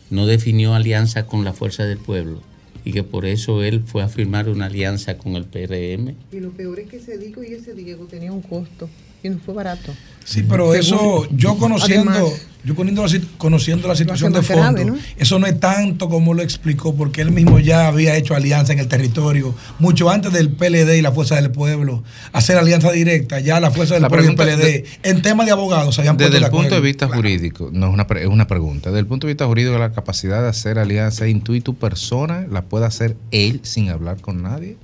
no definió alianza con la fuerza del pueblo y que por eso él fue a firmar una alianza con el PRM. Y lo peor es que ese Diego y ese Diego tenía un costo y no fue barato. Sí, pero eso, yo conociendo, Además, yo conociendo la, sit- conociendo la situación de fondo, grave, ¿no? eso no es tanto como lo explicó, porque él mismo ya había hecho alianza en el territorio, mucho antes del PLD y la Fuerza del Pueblo, hacer alianza directa, ya la Fuerza del La Pueblo y el PLD, en temas de abogados se habían Desde puesto el punto de vista jurídico, no es una, pre- es una pregunta. Desde el punto de vista jurídico, la capacidad de hacer alianza tú y tu persona la puede hacer él sin hablar con nadie.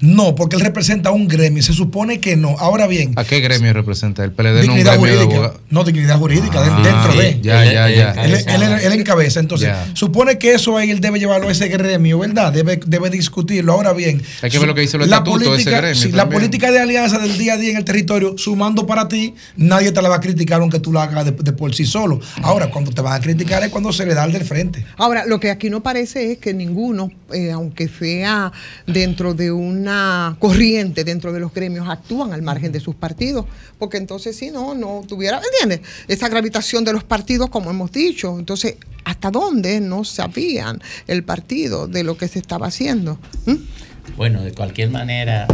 No, porque él representa un gremio, se supone que no. Ahora bien, ¿A qué gremio representa el PLD? No un dignidad gremio de jurídica, no dignidad jurídica, Ah, dentro sí, de. ya, ya, ya. Él, él- él- él encabeza, entonces Ya. supone que eso ahí él debe llevarlo a ese gremio, ¿verdad? Debe, debe discutirlo. Ahora bien, Hay que ver lo que dice los la estatutos de ese política, gremio sí, la política de alianza del día a día en el territorio, sumando para ti, nadie te la va a criticar aunque tú la hagas de, de por sí solo. Ahora, cuando te van a criticar es cuando se le da el del frente. Ahora, lo que aquí no parece es que ninguno, eh, aunque sea dentro de una corriente, dentro de los gremios, actúan al margen de sus partidos, porque entonces si no, no tuviera, ¿entiendes? Esa gravitación de los partidos, como hemos dicho. Entonces, ¿hasta dónde no sabían el partido de lo que se estaba haciendo? ¿Mm? Bueno, de cualquier manera,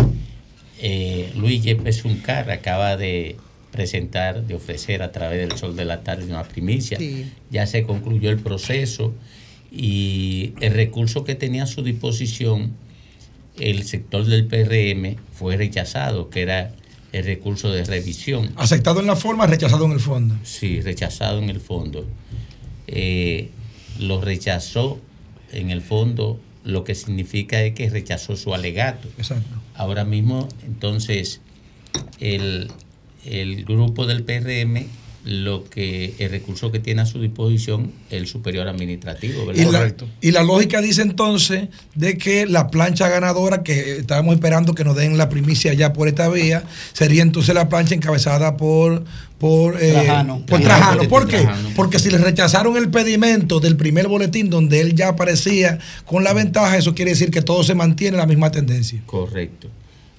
eh, Luis Yepes Uncar acaba de presentar, de ofrecer a través del Sol de la Tarde una primicia. Sí. Ya se concluyó el proceso y el recurso que tenía a su disposición el sector del PRM fue rechazado, que era el recurso de revisión. Aceptado en la forma, rechazado en el fondo. Sí, rechazado en el fondo. Eh, lo rechazó en el fondo, lo que significa es que rechazó su alegato. Exacto. Ahora mismo, entonces, el, el grupo del PRM, lo que el recurso que tiene a su disposición, el superior administrativo, Y ¿verdad? la, y la lógica dice entonces de que la plancha ganadora que estábamos esperando que nos den la primicia ya por esta vía sería entonces la plancha encabezada por por eh, Trajano. por Trajano. Trajano. ¿Por qué? Trajano. Porque si le rechazaron el pedimento del primer boletín donde él ya aparecía con la ventaja, eso quiere decir que todo se mantiene la misma tendencia. Correcto.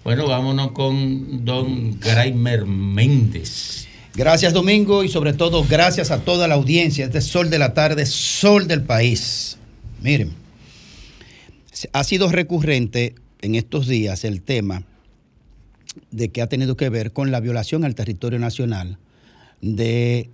Bueno, vámonos con don Graimer Méndez. Gracias Domingo y sobre todo gracias a toda la audiencia. Este Sol de la Tarde, Sol del País. Miren, ha sido recurrente en estos días el tema de que ha tenido que ver con la violación al territorio nacional de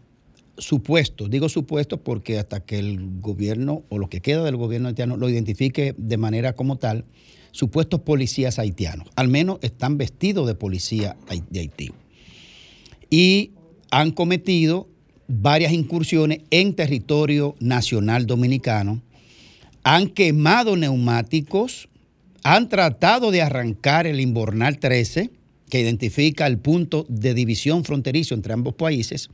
supuestos, digo supuestos porque hasta que el gobierno o lo que queda del gobierno haitiano lo identifique de manera como tal, supuestos policías haitianos, al menos están vestidos de policía de Haití y han cometido varias incursiones en territorio nacional dominicano, han quemado neumáticos, han tratado de arrancar el Inbornal 13, que identifica el punto de división fronterizo entre ambos países,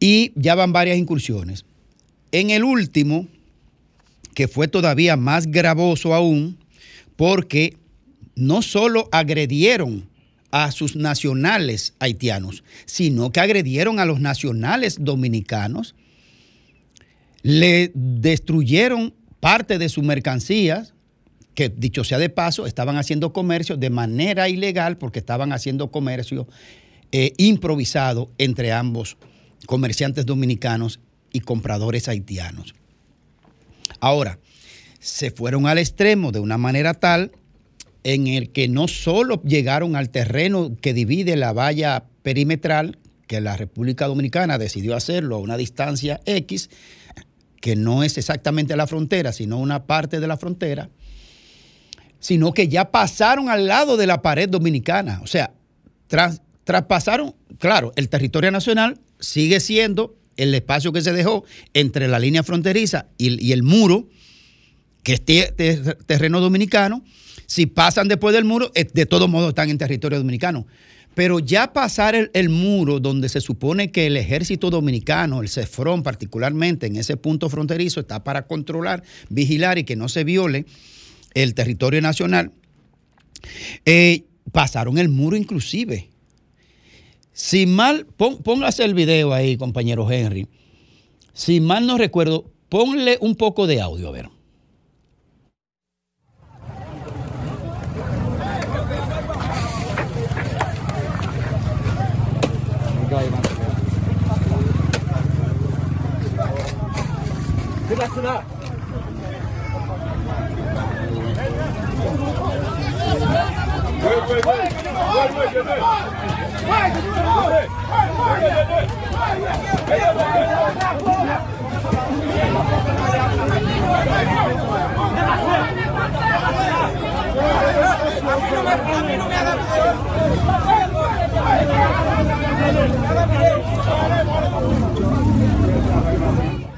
y ya van varias incursiones. En el último, que fue todavía más gravoso aún, porque no solo agredieron a sus nacionales haitianos, sino que agredieron a los nacionales dominicanos, le destruyeron parte de sus mercancías, que dicho sea de paso, estaban haciendo comercio de manera ilegal porque estaban haciendo comercio eh, improvisado entre ambos comerciantes dominicanos y compradores haitianos. Ahora, se fueron al extremo de una manera tal en el que no solo llegaron al terreno que divide la valla perimetral, que la República Dominicana decidió hacerlo a una distancia X, que no es exactamente la frontera, sino una parte de la frontera, sino que ya pasaron al lado de la pared dominicana. O sea, tras- traspasaron, claro, el territorio nacional sigue siendo el espacio que se dejó entre la línea fronteriza y, el muro, que es te- te- terreno dominicano. Si pasan después del muro, eh, de todos modos están en territorio dominicano. Pero ya pasar el, muro donde se supone que el ejército dominicano, el CEFRON particularmente en ese punto fronterizo, está para controlar, vigilar y que no se viole el territorio nacional, eh, pasaron el muro inclusive. Si mal, póngase el video ahí, compañero Henry. Si mal no recuerdo, ponle un poco de audio, a ver. Klasına. Koy koy koy. Koy koy koy. Koy. Thank you.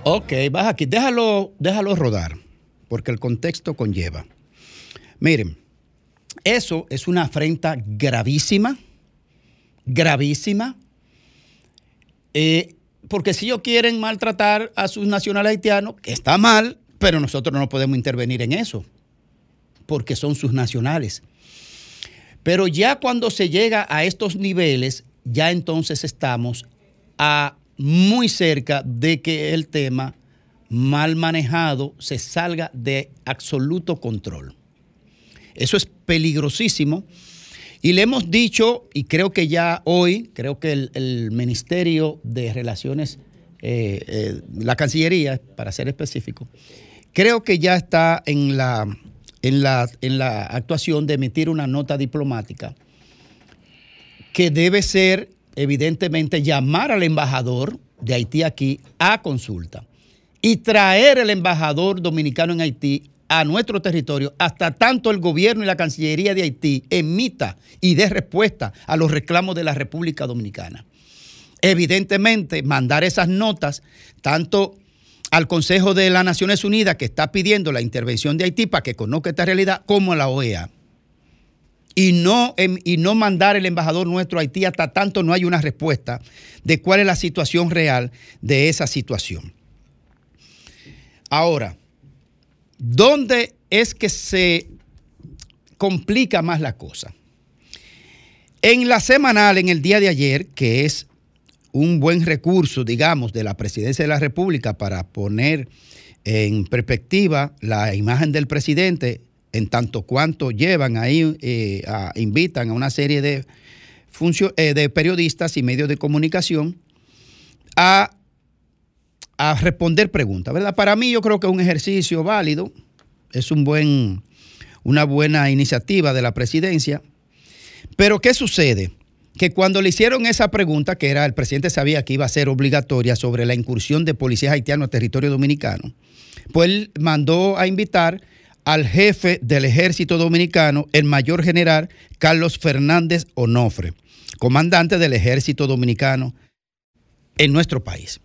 Ok, baja aquí, déjalo, déjalo rodar, porque el contexto conlleva. Miren, eso es una afrenta gravísima, gravísima, eh, porque si ellos quieren maltratar a sus nacionales haitianos, que está mal, pero nosotros no podemos intervenir en eso, porque son sus nacionales. Pero ya cuando se llega a estos niveles, ya entonces estamos a muy cerca de que el tema mal manejado se salga de absoluto control. Eso es peligrosísimo. Y le hemos dicho, y creo que ya hoy, creo que el, Ministerio de Relaciones, eh, eh, la Cancillería, para ser específico, creo que ya está en la, en la, en la actuación de emitir una nota diplomática que debe ser, evidentemente, llamar al embajador de Haití aquí a consulta y traer el embajador dominicano en Haití a nuestro territorio hasta tanto el gobierno y la Cancillería de Haití emita y dé respuesta a los reclamos de la República Dominicana. Evidentemente, mandar esas notas tanto al Consejo de las Naciones Unidas que está pidiendo la intervención de Haití para que conozca esta realidad, como a la OEA y no, em- y no mandar el embajador nuestro a Haití hasta tanto no hay una respuesta de cuál es la situación real de esa situación. Ahora, ¿dónde es que se complica más la cosa? En la semanal, en el día de ayer, que es un buen recurso, digamos, de la presidencia de la República para poner en perspectiva la imagen del presidente, en tanto cuanto llevan ahí, eh, invitan a una serie de, eh, de periodistas y medios de comunicación a, a responder preguntas, ¿verdad? Para mí yo creo que es un ejercicio válido, es un buen, una buena iniciativa de la presidencia, pero ¿qué sucede? Que cuando le hicieron esa pregunta, que era el presidente sabía que iba a ser obligatoria sobre la incursión de policías haitianos a territorio dominicano, pues él mandó a invitar al jefe del ejército dominicano, el mayor general Carlos Fernández Onofre, comandante del ejército dominicano en nuestro país.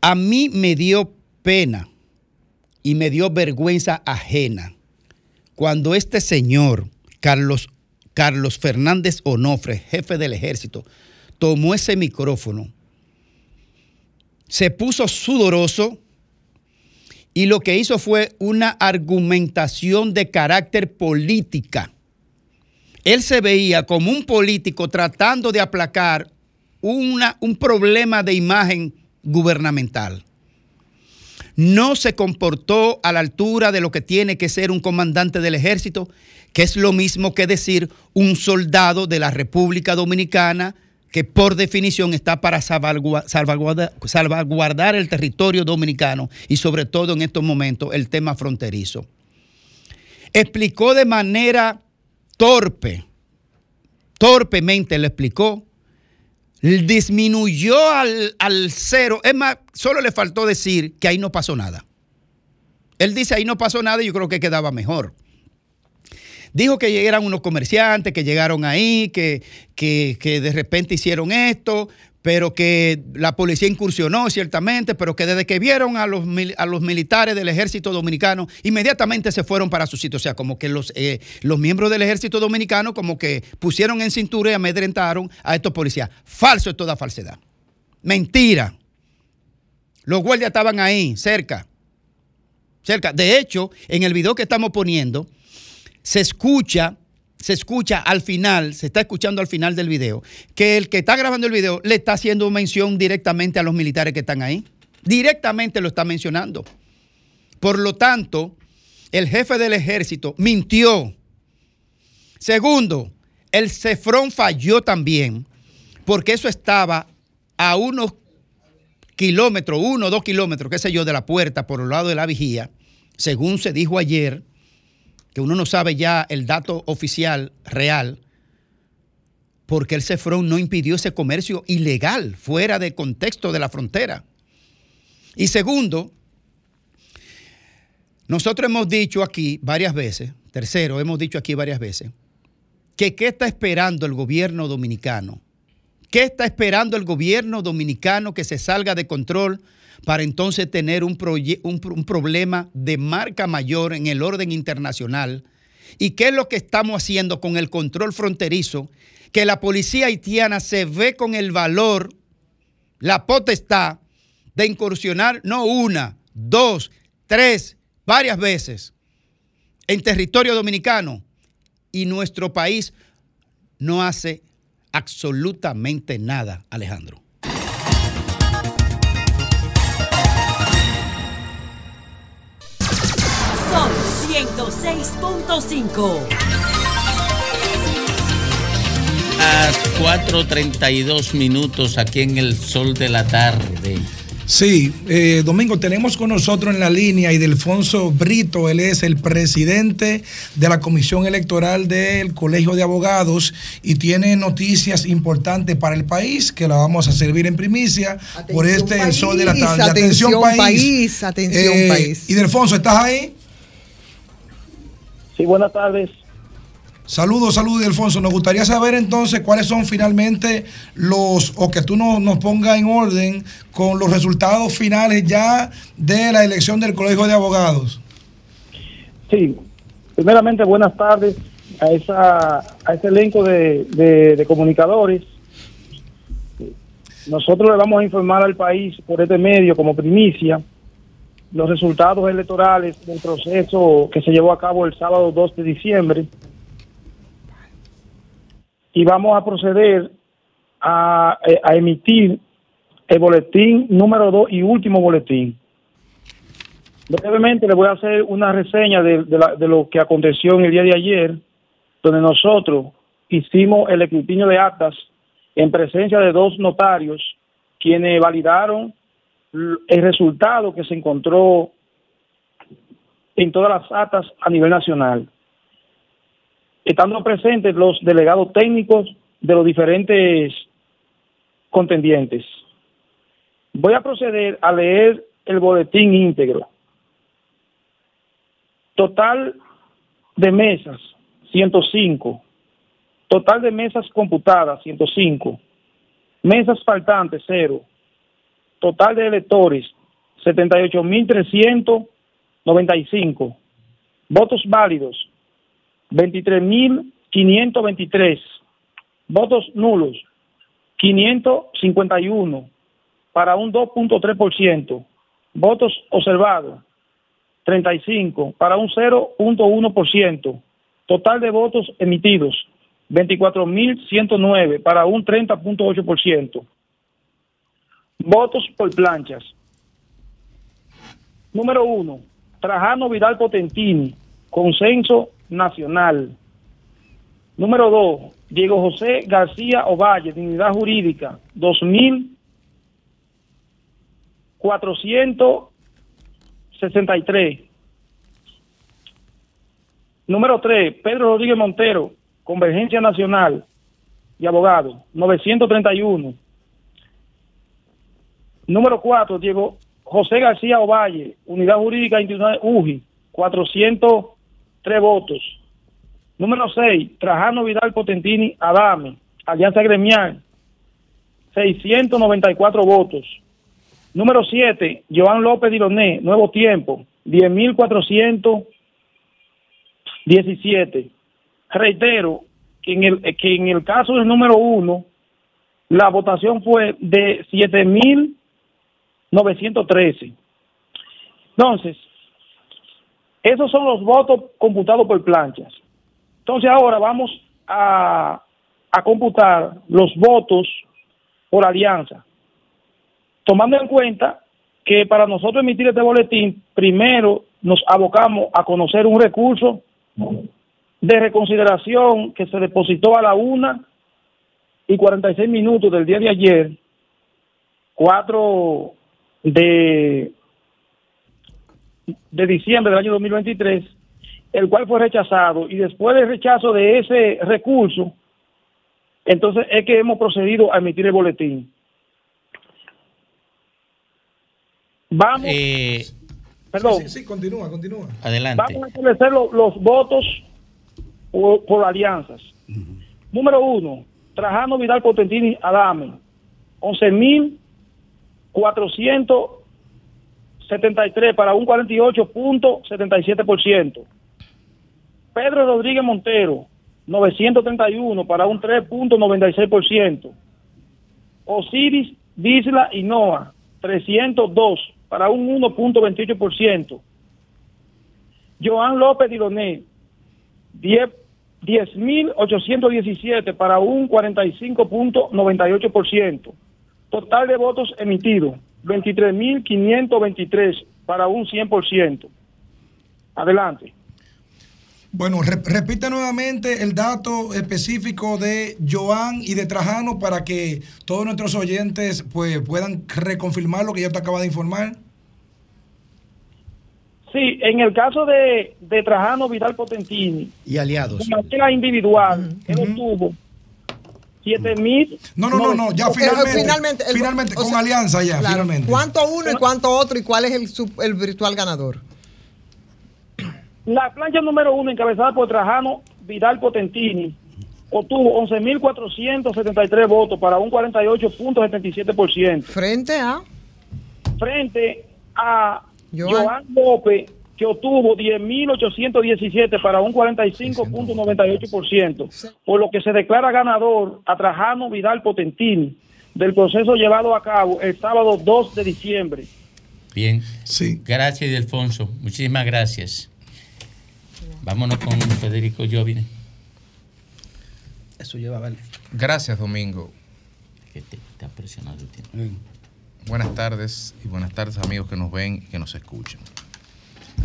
A mí me dio pena y me dio vergüenza ajena cuando este señor, Carlos, Carlos Fernández Onofre, jefe del ejército, tomó ese micrófono, se puso sudoroso y lo que hizo fue una argumentación de carácter política. Él se veía como un político tratando de aplacar una- un problema de imagen gubernamental. no se comportó a la altura de lo que tiene que ser un comandante del ejército, que es lo mismo que decir un soldado de la República Dominicana que por definición está para salvagua- salvaguarda- salvaguardar el territorio dominicano y sobre todo en estos momentos el tema fronterizo. Explicó de manera torpe, torpemente lo explicó, disminuyó al, al cero. Es más, solo le faltó decir que ahí no pasó nada. Él dice ahí no pasó nada y yo creo que quedaba mejor. Dijo que eran unos comerciantes que llegaron ahí, que, que, que de repente hicieron esto, pero que la policía incursionó ciertamente, pero que desde que vieron a los, a los militares del ejército dominicano, inmediatamente se fueron para su sitio. O sea, como que los, eh, los miembros del ejército dominicano como que pusieron en cintura y amedrentaron a estos policías. Falso es toda falsedad. Mentira. Los guardias estaban ahí, cerca. Cerca. De hecho, en el video que estamos poniendo, se escucha, se escucha al final, se está escuchando al final del video, que el que está grabando el video le está haciendo mención directamente a los militares que están ahí. Directamente lo está mencionando. Por lo tanto, el jefe del ejército mintió. Segundo, el Cefrón falló también, porque eso estaba a unos kilómetros, uno o dos kilómetros, qué sé yo, de la puerta por el lado de la vigía, según se dijo ayer, que uno no sabe ya el dato oficial real, porque el Cefrón no impidió ese comercio ilegal fuera de contexto de la frontera. Y segundo, nosotros hemos dicho aquí varias veces, tercero, hemos dicho aquí varias veces, que qué está esperando el gobierno dominicano. ¿Qué está esperando el gobierno dominicano que se salga de control para entonces tener un, problema de marca mayor en el orden internacional? ¿Y qué es lo que estamos haciendo con el control fronterizo? Que la policía haitiana se ve con el valor, la potestad de incursionar no una, dos, tres, varias veces en territorio dominicano y nuestro país no hace absolutamente nada, Alejandro. Son 106.5. A 4.32 minutos aquí en el sol de la tarde. Sí, eh, Domingo, tenemos con nosotros en la línea y Delfonso Brito, él es el presidente de la Comisión Electoral del Colegio de Abogados y tiene noticias importantes para el país que la vamos a servir en primicia por este Sol de la país, Tarde. atención, país, atención, Eh, país. Y Delfonso, ¿estás ahí? Sí, buenas tardes. Saludos, saludos, Alfonso. Nos gustaría saber entonces cuáles son finalmente los, o que tú nos, nos pongas en orden con los resultados finales ya de la elección del Colegio de Abogados. Sí, primeramente buenas tardes a esa a ese elenco de, de- de comunicadores. Nosotros le vamos a informar al país por este medio como primicia los resultados electorales del proceso que se llevó a cabo el sábado 2 de diciembre y vamos a proceder a, eh, a emitir el boletín número 2 y último boletín. Brevemente le voy a hacer una reseña de, de la- de lo que aconteció en el día de ayer, donde nosotros hicimos el escrutinio de actas en presencia de dos notarios, quienes validaron el resultado que se encontró en todas las actas a nivel nacional. Estando presentes los delegados técnicos de los diferentes contendientes. Voy a proceder a leer el boletín íntegro. Total de mesas, 105. Total de mesas computadas, 105. Mesas faltantes, 0. Total de electores, 78.395. Votos válidos, 23.523. Votos nulos, 551 para un 2.3%. Votos observados, 35 para un 0.1%. Total de votos emitidos, 24.109 para un 30.8%. Votos por planchas, Número uno, Trajano Vidal Potentini, consenso nacional. Número dos, Diego José García Ovalle, dignidad jurídica, 2.463. Número tres, Pedro Rodríguez Montero, Convergencia Nacional y abogado, 931. Número 4, Diego José García Ovalle, Unidad Jurídica Institucional UJI, 403 votos. Número 6, Trajano Vidal Potentini Adame, Alianza Gremial, 694 votos. Número 7, Joan López Diloné, Nuevo Tiempo, 10.417. Reitero que en, el, que en el caso del número 1, la votación fue de 7.913. Entonces, esos son los votos computados por planchas. Entonces ahora vamos a, a computar los votos por alianza, tomando en cuenta que para nosotros emitir este boletín, primero nos abocamos a conocer un recurso de reconsideración que se depositó a la una y 46 minutos del día de ayer, 4 de, de diciembre del año 2023, el cual fue rechazado. Y después del rechazo de ese recurso, entonces es que hemos procedido a emitir el boletín. Vamos. perdón. Sí, sí, continúa, continúa. Adelante. Vamos a establecer lo- los votos por, por alianzas. Número uno, Trajano Vidal Potentini Adame, 11.473 para un 48.77%. Pedro Rodríguez Montero, 931 para un 3.96%. Osiris Disla y Noah, 302 para un 1.28%. Joan López Diloné, 10 10.817 para un 45.98%. Total de votos emitidos, 23.523 para un 100%. Adelante. Bueno, re- repite nuevamente el dato específico de Joan y de Trajano para que todos nuestros oyentes pues, puedan reconfirmar lo que ya te acaba de informar. Sí, en el caso de, de Trajano Vidal Potentini, Y aliados. de manera individual, él obtuvo 7.000. No, no, no, no, ya finalmente. finalmente, el- finalmente, con sea, alianza ya, Claro. finalmente. ¿Cuánto uno y cuánto otro y cuál es el, sub- el virtual ganador? La plancha número uno, encabezada por Trajano Vidal Potentini, obtuvo 11.473 votos para un 48.77%. Frente a. Frente a Joan. Joan López, que obtuvo 10.817 para un 45.98%, por lo que se declara ganador a Trajano Vidal Potentini del proceso llevado a cabo el sábado 2 de diciembre. Bien. Sí. Gracias, Ildefonso. Muchísimas gracias. Vámonos con Federico Jovine. Eso lleva, vale. Gracias, Domingo. Que te está presionando el tiempo. Buenas tardes y buenas tardes amigos que nos ven y que nos escuchan.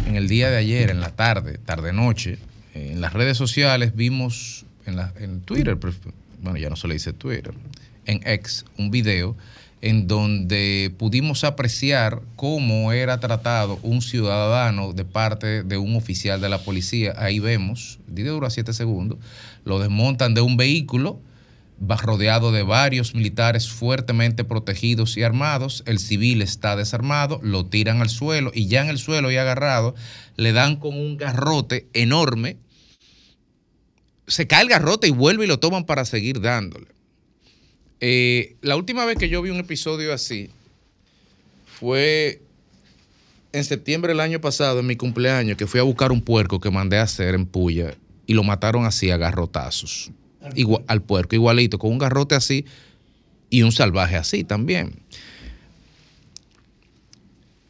En el día de ayer, en la tarde, tarde-noche, eh, en las redes sociales vimos en, la- en Twitter, pref- bueno, ya no se le dice Twitter, en X, un video en donde pudimos apreciar cómo era tratado un ciudadano de parte de un oficial de la policía. Ahí vemos, el video dura siete segundos, lo desmontan de un vehículo, rodeado de varios militares fuertemente protegidos y armados. El civil está desarmado, lo tiran al suelo y ya en el suelo y agarrado, le dan con un garrote enorme. Se cae el garrote y vuelve y lo toman para seguir dándole. Eh, la última vez que yo vi un episodio así fue en septiembre del año pasado, en mi cumpleaños, que fui a buscar un puerco que mandé a hacer en Puya y lo mataron así a garrotazos. Al puerco, igualito, con un garrote así y un salvaje así también.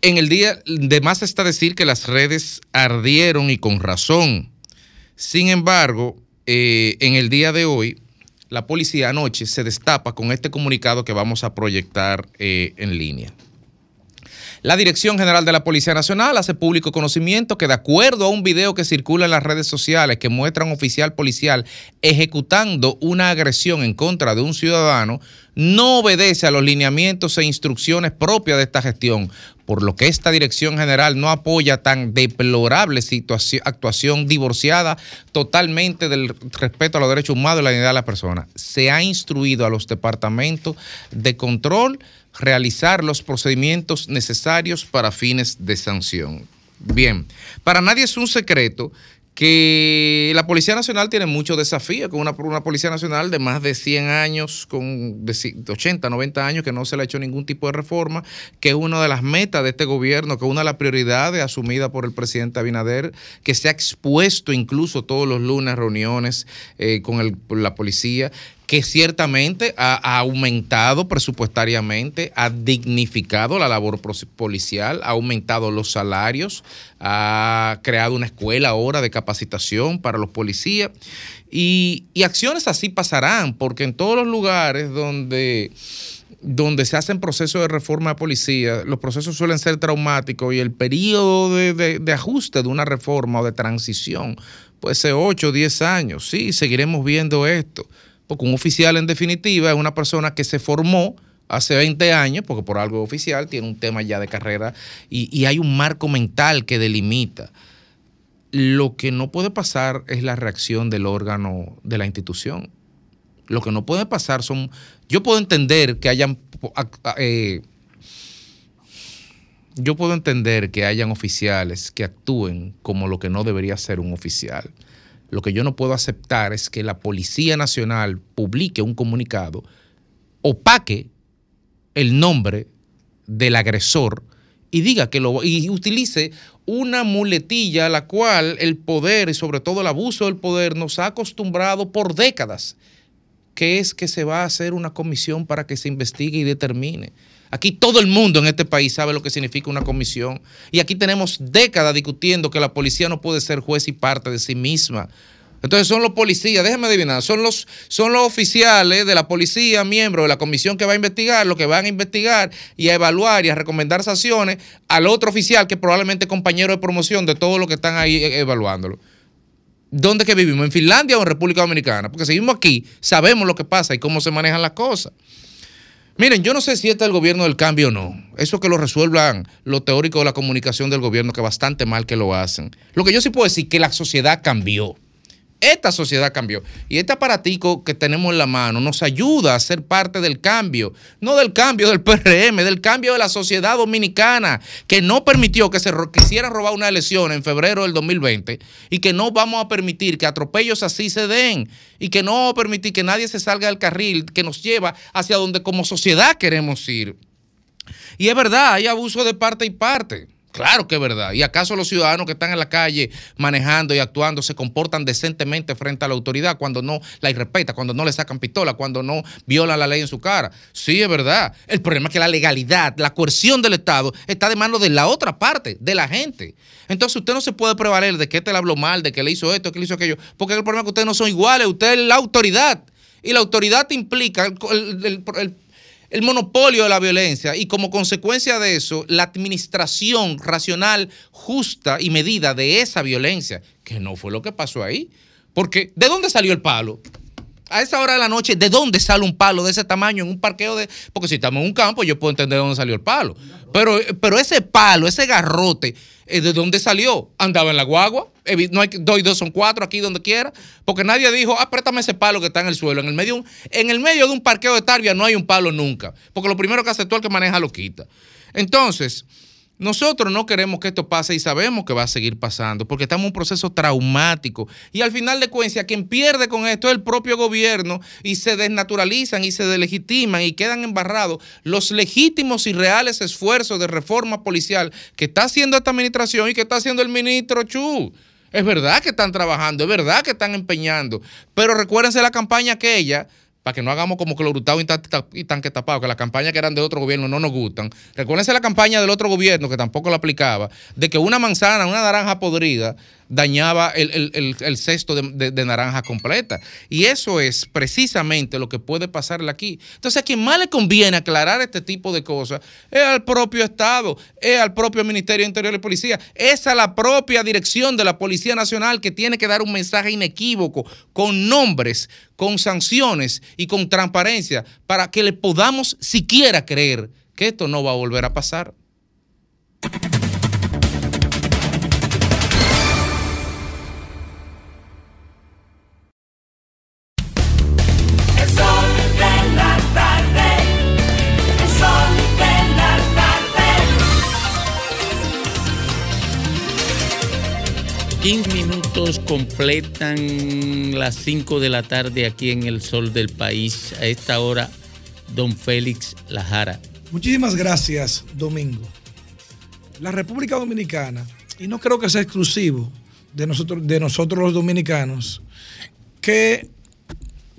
En el día, de más está decir que las redes ardieron y con razón. Sin embargo, eh, en el día de hoy, la policía anoche se destapa con este comunicado que vamos a proyectar eh, en línea. La Dirección General de la Policía Nacional hace público conocimiento que de acuerdo a un video que circula en las redes sociales que muestra a un oficial policial ejecutando una agresión en contra de un ciudadano, no obedece a los lineamientos e instrucciones propias de esta gestión, por lo que esta Dirección General no apoya tan deplorable situación, actuación divorciada totalmente del respeto a los derechos humanos y la dignidad de la persona. Se ha instruido a los departamentos de control realizar los procedimientos necesarios para fines de sanción. Bien, para nadie es un secreto que la Policía Nacional tiene muchos desafíos, con una, una Policía Nacional de más de 100 años, con de ci- de 80, 90 años, que no se le ha hecho ningún tipo de reforma, que es una de las metas de este gobierno, que es una de las prioridades asumidas por el presidente Abinader, que se ha expuesto incluso todos los lunes reuniones eh, con el- la policía, que ciertamente ha, aumentado presupuestariamente, ha dignificado la labor policial, ha aumentado los salarios, ha creado una escuela ahora de capacitación para los policías y, acciones así pasarán, porque en todos los lugares donde donde se hacen procesos de reforma de policía, los procesos suelen ser traumáticos y el periodo de ajuste de una reforma o de transición puede ser 8 o 10 años. Sí, seguiremos viendo esto. Porque un oficial, en definitiva, es una persona que se formó hace 20 años, porque por algo oficial, tiene un tema ya de carrera y, y hay un marco mental que delimita. Lo que no puede pasar es la reacción del órgano de la institución. Lo que no puede pasar son. Yo puedo entender que hayan. eh, yo puedo entender que hayan oficiales que actúen como lo que no debería ser un oficial. Lo que yo no puedo aceptar es que la Policía Nacional publique un comunicado, opaque el nombre del agresor y diga que lo y utilice una muletilla a la cual el poder y sobre todo el abuso del poder nos ha acostumbrado por décadas, que es que se va a hacer una comisión para que se investigue y determine. Aquí todo el mundo en este país sabe lo que significa una comisión. Y aquí tenemos décadas discutiendo que la policía no puede ser juez y parte de sí misma. Entonces son los policías, déjeme adivinar, son los, son los oficiales de la policía, miembros de la comisión que va a investigar, lo que van a investigar y a evaluar y a recomendar sanciones al otro oficial que probablemente es compañero de promoción de todos los que están ahí eh, evaluándolo. ¿Dónde que vivimos? ¿En Finlandia o en República Dominicana? Porque si vivimos aquí, sabemos lo que pasa y cómo se manejan las cosas. Miren, yo no sé si este es el gobierno del cambio o no. Eso que lo resuelvan los teóricos de la comunicación del gobierno, que bastante mal que lo hacen. Lo que yo sí puedo decir es que la sociedad cambió. Esta sociedad cambió. Y este aparatico que tenemos en la mano nos ayuda a ser parte del cambio. No del cambio del PRM, del cambio de la sociedad dominicana, que no permitió que se quisieran robar una elección en febrero del 2020 y que no vamos a permitir que atropellos así se den y que no vamos a permitir que nadie se salga del carril que nos lleva hacia donde como sociedad queremos ir. Y es verdad, hay abuso de parte y parte. Claro que es verdad. ¿Y acaso los ciudadanos que están en la calle manejando y actuando se comportan decentemente frente a la autoridad cuando no la irrespeta, cuando no le sacan pistola, cuando no violan la ley en su cara? Sí, es verdad. El problema es que la legalidad, la coerción del Estado está de mano de la otra parte, de la gente. Entonces usted no se puede prevaler de que este le habló mal, de que le hizo esto, que le hizo aquello, porque el problema es que ustedes no son iguales, usted es la autoridad. Y la autoridad implica el- el monopolio de la violencia y como consecuencia de eso, la administración racional, justa y medida de esa violencia, que no fue lo que pasó ahí. Porque, ¿de dónde salió el palo? A esa hora de la noche, ¿de dónde sale un palo de ese tamaño en un parqueo de.? Porque si estamos en un campo, yo puedo entender de dónde salió el palo. Pero, pero ese palo, ese garrote, eh, ¿de dónde salió? Andaba en la guagua. No hay dos y dos son cuatro aquí donde quiera. Porque nadie dijo, ah, ese palo que está en el suelo. En el medio, en el medio de un parqueo de Tarbia no hay un palo nunca. Porque lo primero que hace tú el que maneja lo quita. Entonces, nosotros no queremos que esto pase y sabemos que va a seguir pasando porque estamos en un proceso traumático. Y al final de cuentas, quien pierde con esto es el propio gobierno y se desnaturalizan y se delegitiman y quedan embarrados los legítimos y reales esfuerzos de reforma policial que está haciendo esta administración y que está haciendo el ministro Chu. Es verdad que están trabajando, es verdad que están empeñando, pero recuérdense la campaña aquella para que no hagamos como clorutado y, tan- y tanque tapado, que las campañas que eran de otro gobierno no nos gustan. Recuérdense la campaña del otro gobierno, que tampoco la aplicaba, de que una manzana, una naranja podrida, dañaba el, el- el- cesto de, de- de naranja completa. Y eso es precisamente lo que puede pasarle aquí. Entonces, a quien más le conviene aclarar este tipo de cosas es al propio Estado, es al propio Ministerio de Interior y Policía, es a la propia dirección de la Policía Nacional que tiene que dar un mensaje inequívoco, con nombres, con sanciones y con transparencia, para que le podamos siquiera creer que esto no va a volver a pasar. 15 minutos completan las 5 de la tarde aquí en el sol del país. A esta hora, don Félix Lajara. Muchísimas gracias, Domingo. La República Dominicana, y no creo que sea exclusivo de nosotros, de nosotros los dominicanos, que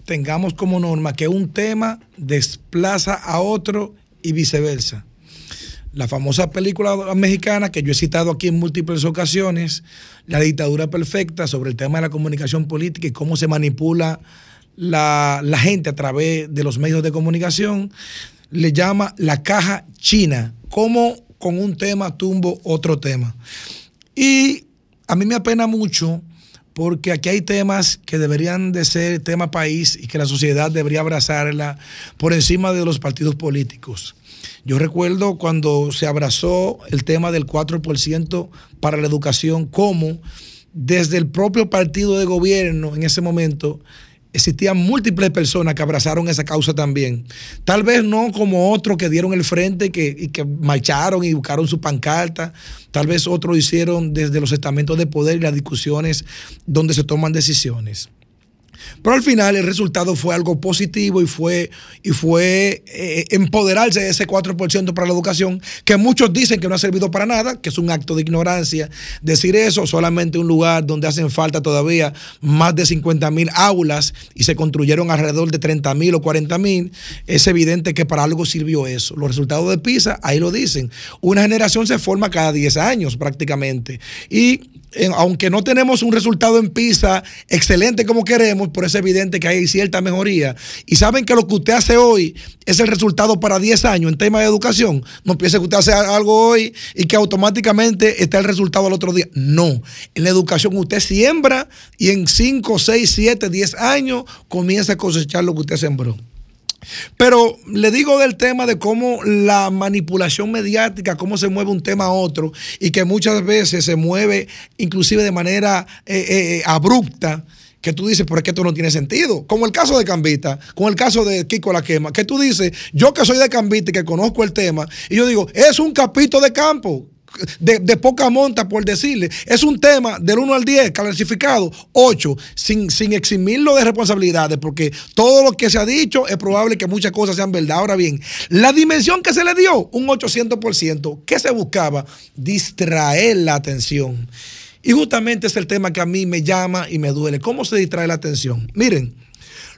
tengamos como norma que un tema desplaza a otro y viceversa. La famosa película mexicana que yo he citado aquí en múltiples ocasiones, La dictadura perfecta, sobre el tema de la comunicación política y cómo se manipula la, gente a través de los medios de comunicación, le llama la caja china, cómo con un tema tumbo otro tema. Y a mí me apena mucho porque aquí hay temas que deberían de ser tema país y que la sociedad debería abrazarla por encima de los partidos políticos. Yo recuerdo cuando se abrazó el tema del 4% para la educación, cómo desde el propio partido de gobierno en ese momento existían múltiples personas que abrazaron esa causa también. Tal vez no como otros que dieron el frente y que, y que marcharon y buscaron su pancarta. Tal vez otros hicieron desde los estamentos de poder y las discusiones donde se toman decisiones. Pero al final el resultado fue algo positivo y fue, y fue eh, empoderarse de ese 4% para la educación, que muchos dicen que no ha servido para nada, que es un acto de ignorancia decir eso, solamente un lugar donde hacen falta todavía más de 50 mil aulas y se construyeron alrededor de 30 mil o 40 mil, es evidente que para algo sirvió eso. Los resultados de PISA, ahí lo dicen, una generación se forma cada 10 años prácticamente. Y aunque no tenemos un resultado en PISA excelente como queremos, pero es evidente que hay cierta mejoría. Y saben que lo que usted hace hoy es el resultado para 10 años en tema de educación. No piense que usted hace algo hoy y que automáticamente está el resultado al otro día. No. En la educación usted siembra y en 5, 6, 7, 10 años comienza a cosechar lo que usted sembró. Pero le digo del tema de cómo la manipulación mediática, cómo se mueve un tema a otro y que muchas veces se mueve inclusive de manera eh, eh, abrupta que tú dices, pero es que esto no tiene sentido. Como el caso de Cambita, como el caso de Kiko La Quema, que tú dices, yo que soy de Cambita y que conozco el tema, y yo digo, es un capito de campo. De, poca monta, por decirle. Es un tema del 1 al 10, clasificado 8, sin, sin eximirlo de responsabilidades, porque todo lo que se ha dicho es probable que muchas cosas sean verdad. Ahora bien, la dimensión que se le dio, un 800%, ¿qué se buscaba? Distraer la atención. Y justamente es el tema que a mí me llama y me duele. ¿Cómo se distrae la atención? Miren,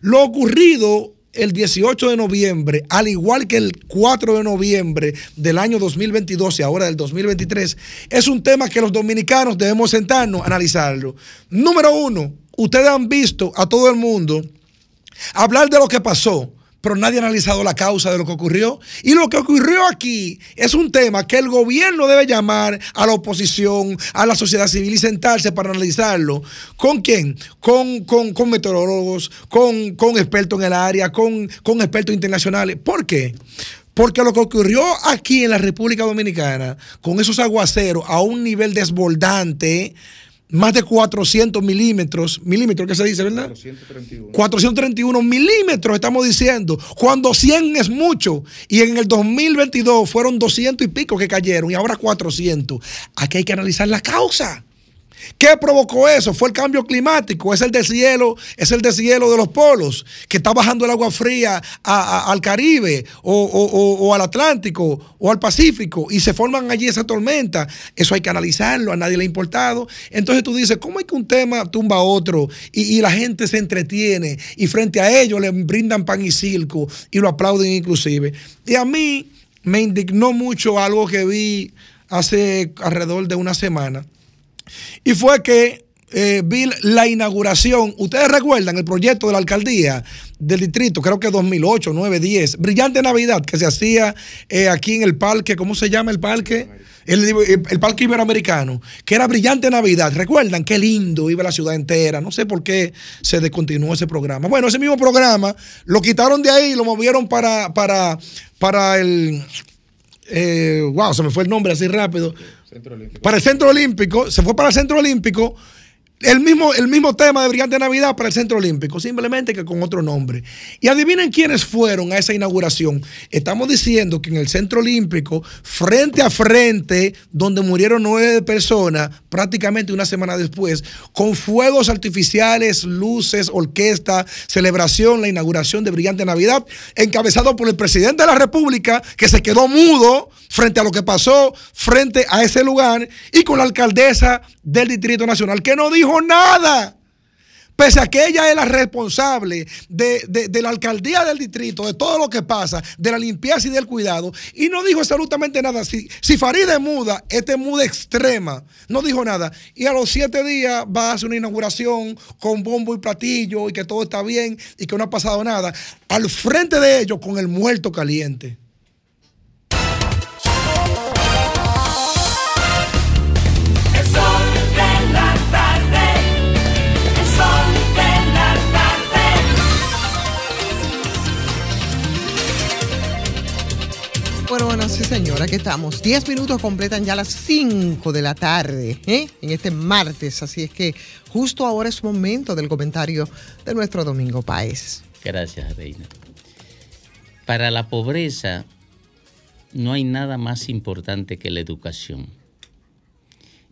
lo ocurrido el 18 de noviembre, al igual que el 4 de noviembre del año 2022 y ahora del 2023, es un tema que los dominicanos debemos sentarnos a analizarlo. Número uno, ustedes han visto a todo el mundo hablar de lo que pasó, pero nadie ha analizado la causa de lo que ocurrió. Y lo que ocurrió aquí es un tema que el gobierno debe llamar a la oposición, a la sociedad civil y sentarse para analizarlo. ¿Con quién? Con, con, con meteorólogos, con, con expertos en el área, con, con expertos internacionales. ¿Por qué? Porque lo que ocurrió aquí en la República Dominicana, con esos aguaceros a un nivel desbordante, más de 400 milímetros, milímetros que se dice, ¿verdad? 431. 431 milímetros, estamos diciendo, cuando 100 es mucho. Y en el 2022 fueron 200 y pico que cayeron y ahora 400. Aquí hay que analizar la causa. ¿Qué provocó eso? Fue el cambio climático, es el deshielo, es el deshielo de los polos, que está bajando el agua fría al Caribe o al Atlántico o al Pacífico y se forman allí esa tormenta. Eso hay que analizarlo, a nadie le ha importado. Entonces tú dices, ¿cómo es que un tema tumba a otro y, y la gente se entretiene y frente a ellos le brindan pan y circo y lo aplauden inclusive? Y a mí me indignó mucho algo que vi hace alrededor de una semana y fue que eh, vi la inauguración. Ustedes recuerdan el proyecto de la alcaldía del distrito, creo que 2008, 9, 10, Brillante Navidad, que se hacía eh, aquí en el parque, ¿cómo se llama el parque? El, el- parque iberoamericano, que era Brillante Navidad. ¿Recuerdan? Qué lindo, iba la ciudad entera. No sé por qué se descontinuó ese programa. Bueno, ese mismo programa lo quitaron de ahí lo movieron para, para, para el. eh, wow, se me fue el nombre así rápido para el Centro Olímpico, se fue para el Centro Olímpico, el mismo, el mismo tema de Brillante Navidad para el Centro Olímpico, simplemente que con otro nombre. Y adivinen quiénes fueron a esa inauguración. Estamos diciendo que en el Centro Olímpico, frente a frente, donde murieron nueve personas, prácticamente una semana después, con fuegos artificiales, luces, orquesta, celebración, la inauguración de Brillante Navidad, encabezado por el presidente de la República, que se quedó mudo frente a lo que pasó frente a ese lugar, y con la alcaldesa del Distrito Nacional, que no dijo nada. Pese a que ella es la responsable de, de- de la alcaldía del distrito, de todo lo que pasa, de la limpieza y del cuidado, y no dijo absolutamente nada. Si, si Farida es muda, esta es muda extrema, no dijo nada. Y a los siete días va a hacer una inauguración con bombo y platillo y que todo está bien y que no ha pasado nada. Al frente de ellos con el muerto caliente. Señora, aquí estamos. Diez minutos completan ya las cinco de la tarde, ¿eh? en este martes, así es que justo ahora es momento del comentario de nuestro Domingo Páez. Gracias, Reina. Para la pobreza no hay nada más importante que la educación.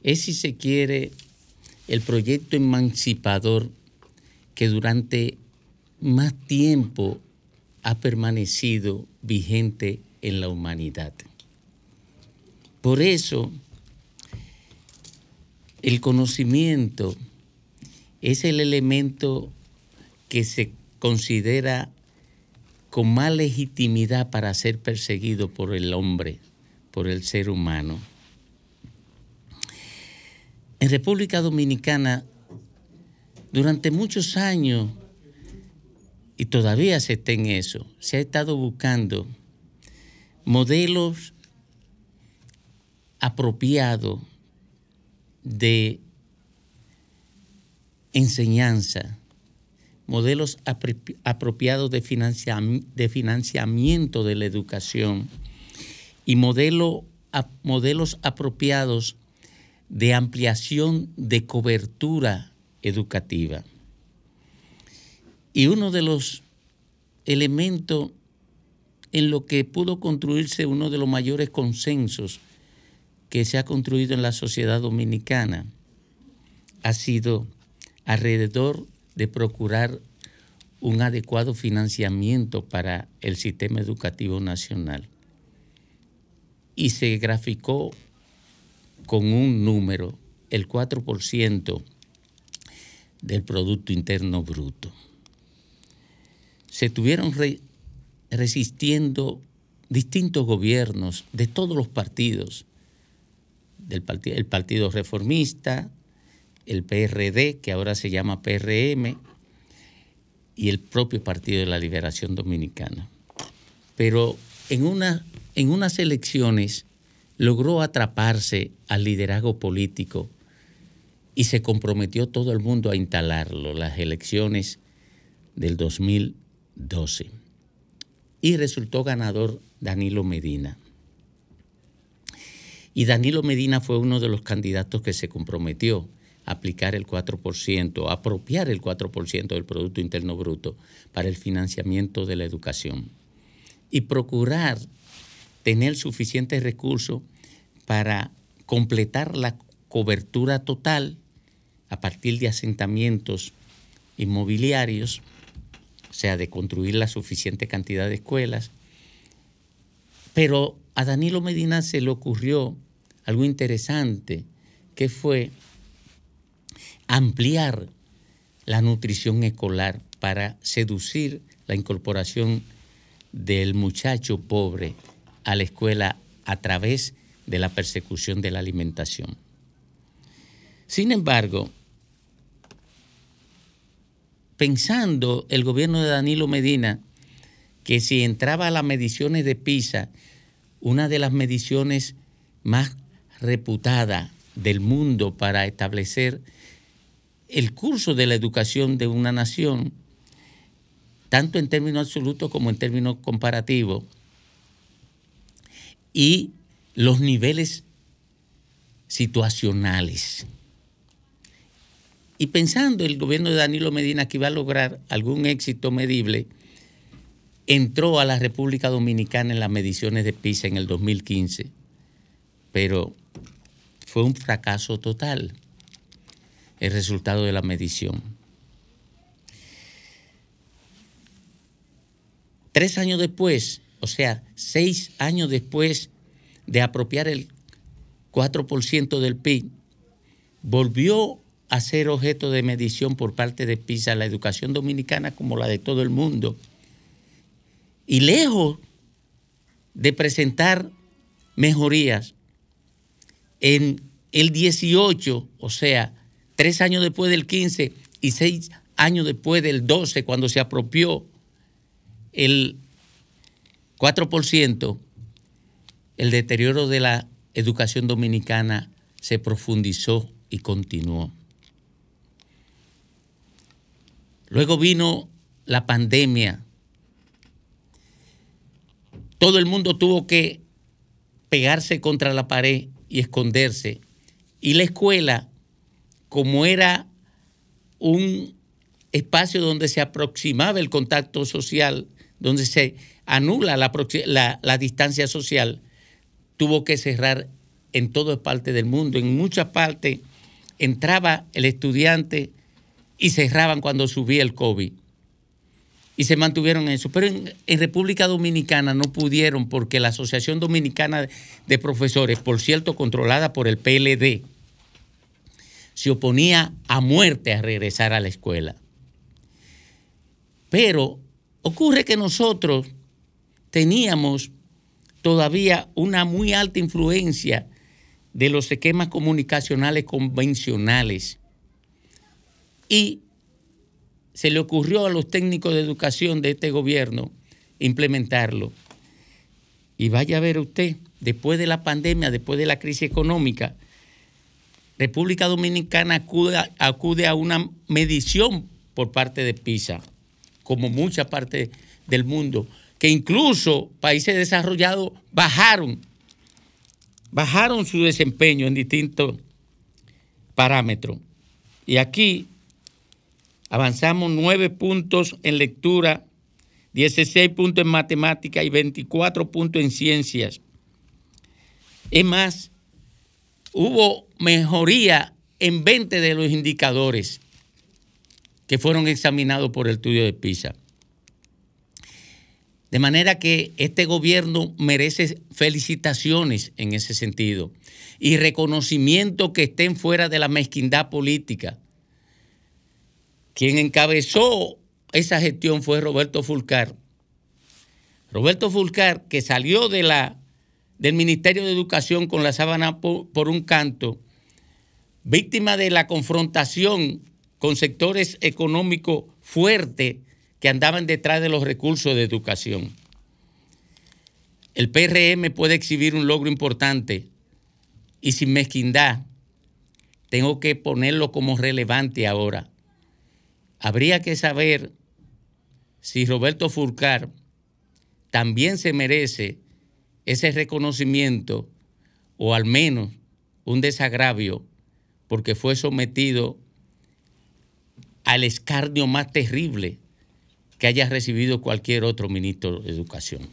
Es, si se quiere, el proyecto emancipador que durante más tiempo ha permanecido vigente en la humanidad. Por eso, el conocimiento es el elemento que se considera con más legitimidad para ser perseguido por el hombre, por el ser humano. En República Dominicana, durante muchos años, y todavía se está en eso, se ha estado buscando modelos apropiados de enseñanza, modelos apropiados de, financiam- de financiamiento de la educación y modelos apropiados de ampliación de cobertura educativa. Y uno de los elementos en lo que pudo construirse uno de los mayores consensos que se ha construido en la sociedad dominicana ha sido alrededor de procurar un adecuado financiamiento para el sistema educativo nacional. Y se graficó con un número, el 4% del Producto Interno Bruto. Se estuvieron re- resistiendo distintos gobiernos de todos los partidos, del parti- el Partido Reformista, el PRD, que ahora se llama PRM, y el propio Partido de la Liberación Dominicana. Pero en, una, en unas elecciones logró atraparse al liderazgo político y se comprometió todo el mundo a instalarlo, las elecciones del 2012. Y resultó ganador Danilo Medina. Y Danilo Medina fue uno de los candidatos que se comprometió a aplicar el 4%, a apropiar el 4% del Producto Interno Bruto para el financiamiento de la educación y procurar tener suficientes recursos para completar la cobertura total a partir de asentamientos inmobiliarios, sea, de construir la suficiente cantidad de escuelas. Pero a Danilo Medina se le ocurrió algo interesante, que fue ampliar la nutrición escolar para seducir la incorporación del muchacho pobre a la escuela a través de la persecución de la alimentación. Sin embargo, pensando el gobierno de Danilo Medina que si entraba a las mediciones de PISA, una de las mediciones más reputadas del mundo para establecer el curso de la educación de una nación, tanto en términos absolutos como en términos comparativos, y los niveles situacionales. Y pensando el gobierno de Danilo Medina que iba a lograr algún éxito medible, entró a la República Dominicana en las mediciones de PISA en el 2015, pero fue un fracaso total el resultado de la medición. Tres años después, o sea, seis años después de apropiar el 4% del PIB, volvió a ser objeto de medición por parte de PISA la educación dominicana como la de todo el mundo. Y lejos de presentar mejorías, en el 18, o sea, tres años después del 15 y seis años después del 12, cuando se apropió el 4%, el deterioro de la educación dominicana se profundizó y continuó. Luego vino la pandemia. Todo el mundo tuvo que pegarse contra la pared y esconderse. Y la escuela, como era un espacio donde se aproximaba el contacto social, donde se anula la, distancia social, tuvo que cerrar en toda parte del mundo. En muchas partes entraba el estudiante y cerraban cuando subía el COVID. Y se mantuvieron en eso. Pero en, en República Dominicana no pudieron porque la Asociación Dominicana de Profesores, por cierto, controlada por el PLD, se oponía a muerte a regresar a la escuela. Pero ocurre que nosotros teníamos todavía una muy alta influencia de los esquemas comunicacionales convencionales. Y se le ocurrió a los técnicos de educación de este gobierno implementarlo. Y vaya a ver usted, después de la pandemia, después de la crisis económica, República Dominicana acude, acude a una medición por parte de PISA, como mucha parte del mundo, que incluso países desarrollados bajaron, bajaron su desempeño en distintos parámetros. Y aquí avanzamos nueve puntos en lectura, 16 puntos en matemática y 24 puntos en ciencias. Es más, hubo mejoría en 20 de los indicadores que fueron examinados por el estudio de PISA. De manera que este gobierno merece felicitaciones en ese sentido y reconocimiento que estén fuera de la mezquindad política. Quien encabezó esa gestión fue Roberto Fulcar. Roberto Fulcar, que salió de la, del Ministerio de Educación con la sábana por, por un canto, víctima de la confrontación con sectores económicos fuertes que andaban detrás de los recursos de educación. El PRM puede exhibir un logro importante y sin mezquindad, tengo que ponerlo como relevante ahora. Habría que saber si Roberto Fulcar también se merece ese reconocimiento o al menos un desagravio porque fue sometido al escarnio más terrible que haya recibido cualquier otro ministro de Educación.